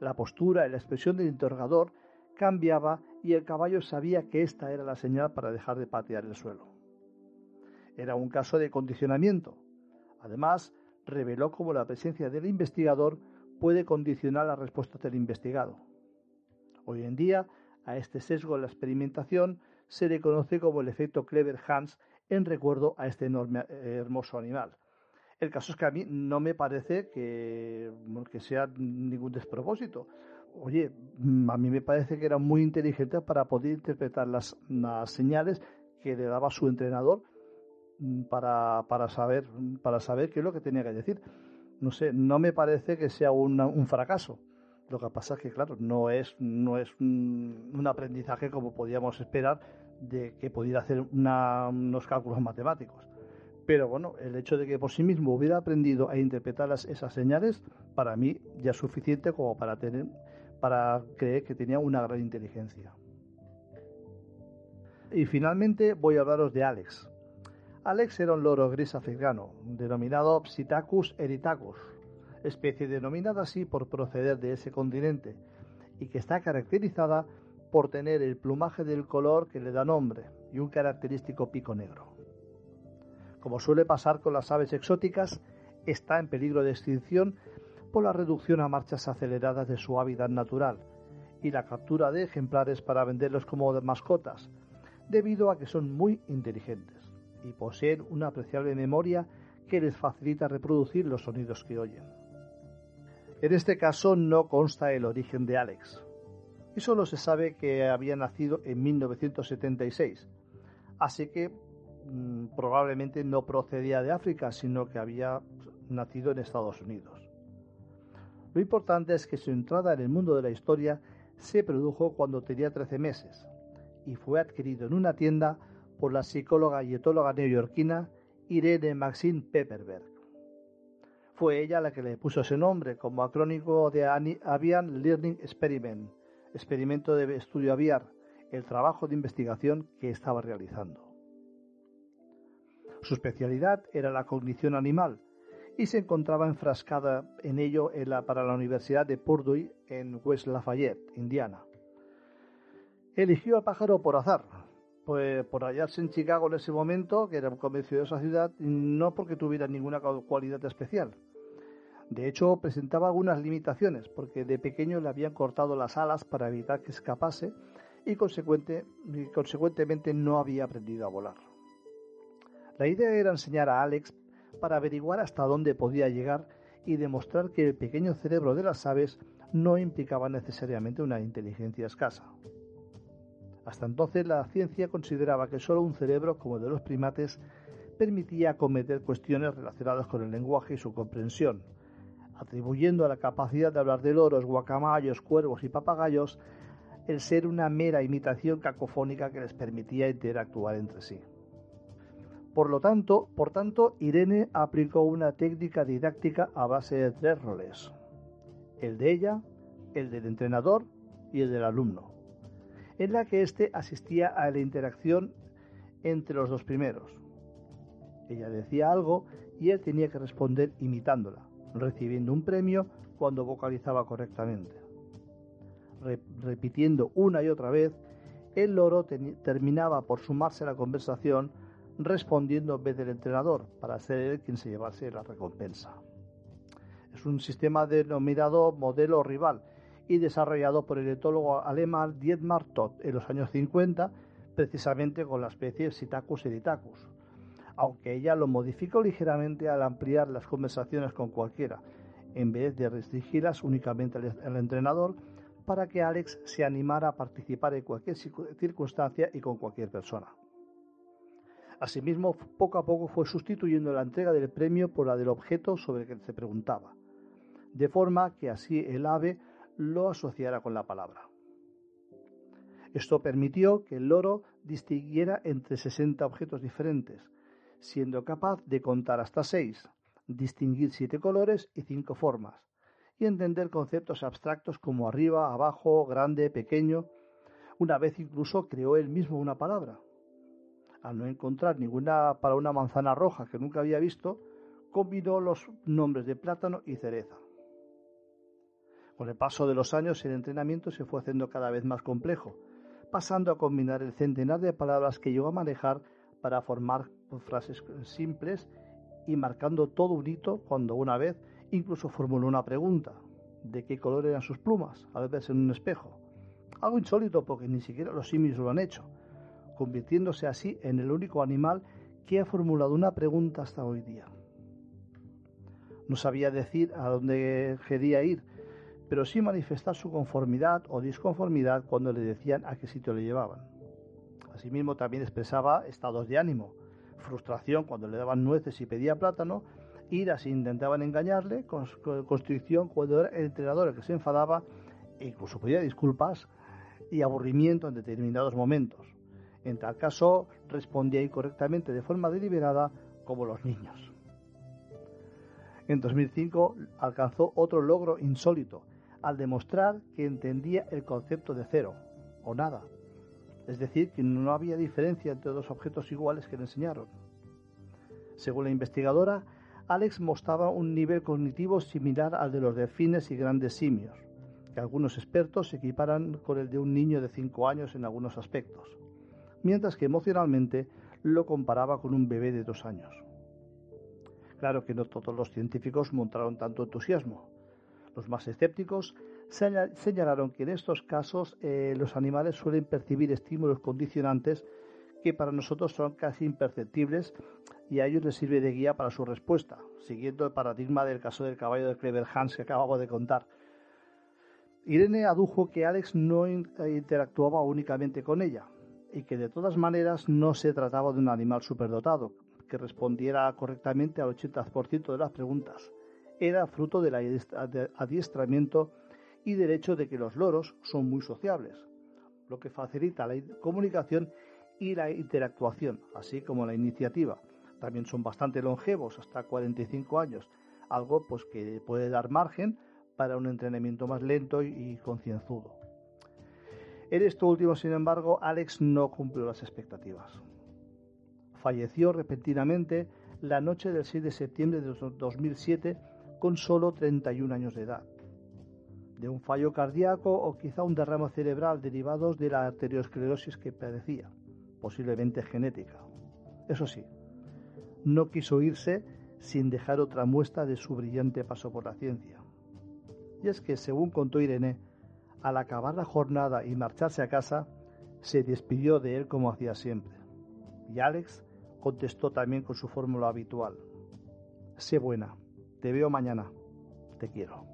La postura y la expresión del interrogador cambiaba y el caballo sabía que esta era la señal para dejar de patear el suelo. Era un caso de condicionamiento. Además, reveló cómo la presencia del investigador puede condicionar la respuesta del investigado. Hoy en día, a este sesgo de la experimentación se le conoce como el efecto Clever Hans en recuerdo a este enorme, eh, hermoso animal. El caso es que a mí no me parece que, que sea ningún despropósito. Oye, a mí me parece que era muy inteligente para poder interpretar las, las señales que le daba su entrenador mm, para, para, saber, para saber qué es lo que tenía que decir. No sé, no me parece que sea un fracaso. Lo que pasa es que, claro, no es, no es un, aprendizaje como podíamos esperar de que pudiera hacer unos cálculos matemáticos. Pero bueno, el hecho de que por sí mismo hubiera aprendido a interpretar esas señales, para mí ya es suficiente como para, tener, para creer que tenía una gran inteligencia. Y finalmente voy a hablaros de Alex. Alex era un loro gris africano, denominado Psittacus eritacus, especie denominada así por proceder de ese continente, y que está caracterizada por tener el plumaje del color que le da nombre y un característico pico negro. Como suele pasar con las aves exóticas, está en peligro de extinción por la reducción a marchas aceleradas de su hábitat natural y la captura de ejemplares para venderlos como mascotas, debido a que son muy inteligentes y poseen una apreciable memoria que les facilita reproducir los sonidos que oyen. En este caso no consta el origen de Alex, y solo se sabe que había nacido en 1976, así que Mm, probablemente no procedía de África, sino que había nacido en Estados Unidos. Lo importante es que su entrada en el mundo de la historia se produjo cuando tenía 13 meses y fue adquirido en una tienda por la psicóloga y etóloga neoyorquina Irene Maxine Pepperberg. Fue ella la que le puso ese nombre como acrónico de Avian Learning Experiment, experimento de estudio aviar, el trabajo de investigación que estaba realizando. Su especialidad era la cognición animal y se encontraba enfrascada en ello para la Universidad de Purdue en West Lafayette, Indiana. Eligió al pájaro por azar, pues por hallarse en Chicago en ese momento, que era un comercio de esa ciudad, no porque tuviera ninguna cualidad especial. De hecho, presentaba algunas limitaciones, porque de pequeño le habían cortado las alas para evitar que escapase y consecuentemente no había aprendido a volar. La idea era enseñar a Alex para averiguar hasta dónde podía llegar y demostrar que el pequeño cerebro de las aves no implicaba necesariamente una inteligencia escasa. Hasta entonces la ciencia consideraba que solo un cerebro como el de los primates permitía acometer cuestiones relacionadas con el lenguaje y su comprensión, atribuyendo a la capacidad de hablar de loros, guacamayos, cuervos y papagayos el ser una mera imitación cacofónica que les permitía interactuar entre sí. Por lo tanto, por tanto, Irene aplicó una técnica didáctica a base de tres roles: el de ella, el del entrenador y el del alumno, en la que éste asistía a la interacción entre los dos primeros. Ella decía algo y él tenía que responder imitándola, recibiendo un premio cuando vocalizaba correctamente. repitiendo una y otra vez, el loro terminaba por sumarse a la conversación respondiendo en vez del entrenador, para ser él quien se llevase la recompensa. Es un sistema denominado modelo rival y desarrollado por el etólogo alemán Dietmar Todt en los años 50, precisamente con la especie Sitacus editacus, aunque ella lo modificó ligeramente al ampliar las conversaciones con cualquiera, en vez de restringirlas únicamente al entrenador, para que Alex se animara a participar en cualquier circunstancia y con cualquier persona. Asimismo, poco a poco fue sustituyendo la entrega del premio por la del objeto sobre el que se preguntaba, de forma que así el ave lo asociara con la palabra. Esto permitió que el loro distinguiera entre 60 objetos diferentes, siendo capaz de contar hasta seis, distinguir siete colores y cinco formas, y entender conceptos abstractos como arriba, abajo, grande, pequeño. Una vez incluso creó él mismo una palabra al no encontrar ninguna para una manzana roja que nunca había visto, combinó los nombres de plátano y cereza. Con el paso de los años el entrenamiento se fue haciendo cada vez más complejo, pasando a combinar el centenar de palabras que llegó a manejar para formar frases simples y marcando todo un hito cuando una vez incluso formuló una pregunta de qué color eran sus plumas al verse en un espejo. Algo insólito porque ni siquiera los simios lo han hecho, convirtiéndose así en el único animal que ha formulado una pregunta hasta hoy día. No sabía decir a dónde quería ir, pero sí manifestar su conformidad o disconformidad cuando le decían a qué sitio le llevaban. Asimismo también expresaba estados de ánimo, frustración cuando le daban nueces y pedía plátano, ira si intentaban engañarle, constricción cuando era el entrenador el que se enfadaba e incluso pedía disculpas y aburrimiento en determinados momentos. En tal caso, respondía incorrectamente de forma deliberada como los niños. En 2005 alcanzó otro logro insólito al demostrar que entendía el concepto de cero o nada, es decir, que no había diferencia entre dos objetos iguales que le enseñaron. Según la investigadora, Alex mostraba un nivel cognitivo similar al de los delfines y grandes simios, que algunos expertos equiparan con el de un niño de 5 años en algunos aspectos, mientras que emocionalmente lo comparaba con un bebé de 2 años. Claro que no todos los científicos mostraron tanto entusiasmo. Los más escépticos señalaron que en estos casos eh, los animales suelen percibir estímulos condicionantes que para nosotros son casi imperceptibles y a ellos les sirve de guía para su respuesta, siguiendo el paradigma del caso del caballo de Clever Hans que acabamos de contar. Irene adujo que Alex no interactuaba únicamente con ella y que de todas maneras no se trataba de un animal superdotado, que respondiera correctamente al 80% de las preguntas. Era fruto del adiestramiento y del hecho de que los loros son muy sociables, lo que facilita la comunicación y la interactuación, así como la iniciativa. También son bastante longevos, hasta 45 años, algo pues que puede dar margen para un entrenamiento más lento y concienzudo. En esto último, sin embargo, Alex no cumplió las expectativas. Falleció repentinamente la noche del 6 de septiembre de 2007 con solo 31 años de edad, de un fallo cardíaco o quizá un derrame cerebral derivados de la arteriosclerosis que padecía posiblemente genética. Eso sí, no quiso irse sin dejar otra muestra de su brillante paso por la ciencia. Y es que, según contó Irene, al acabar la jornada y marcharse a casa, se despidió de él como hacía siempre. Y Alex contestó también con su fórmula habitual. Sé buena, te veo mañana, te quiero.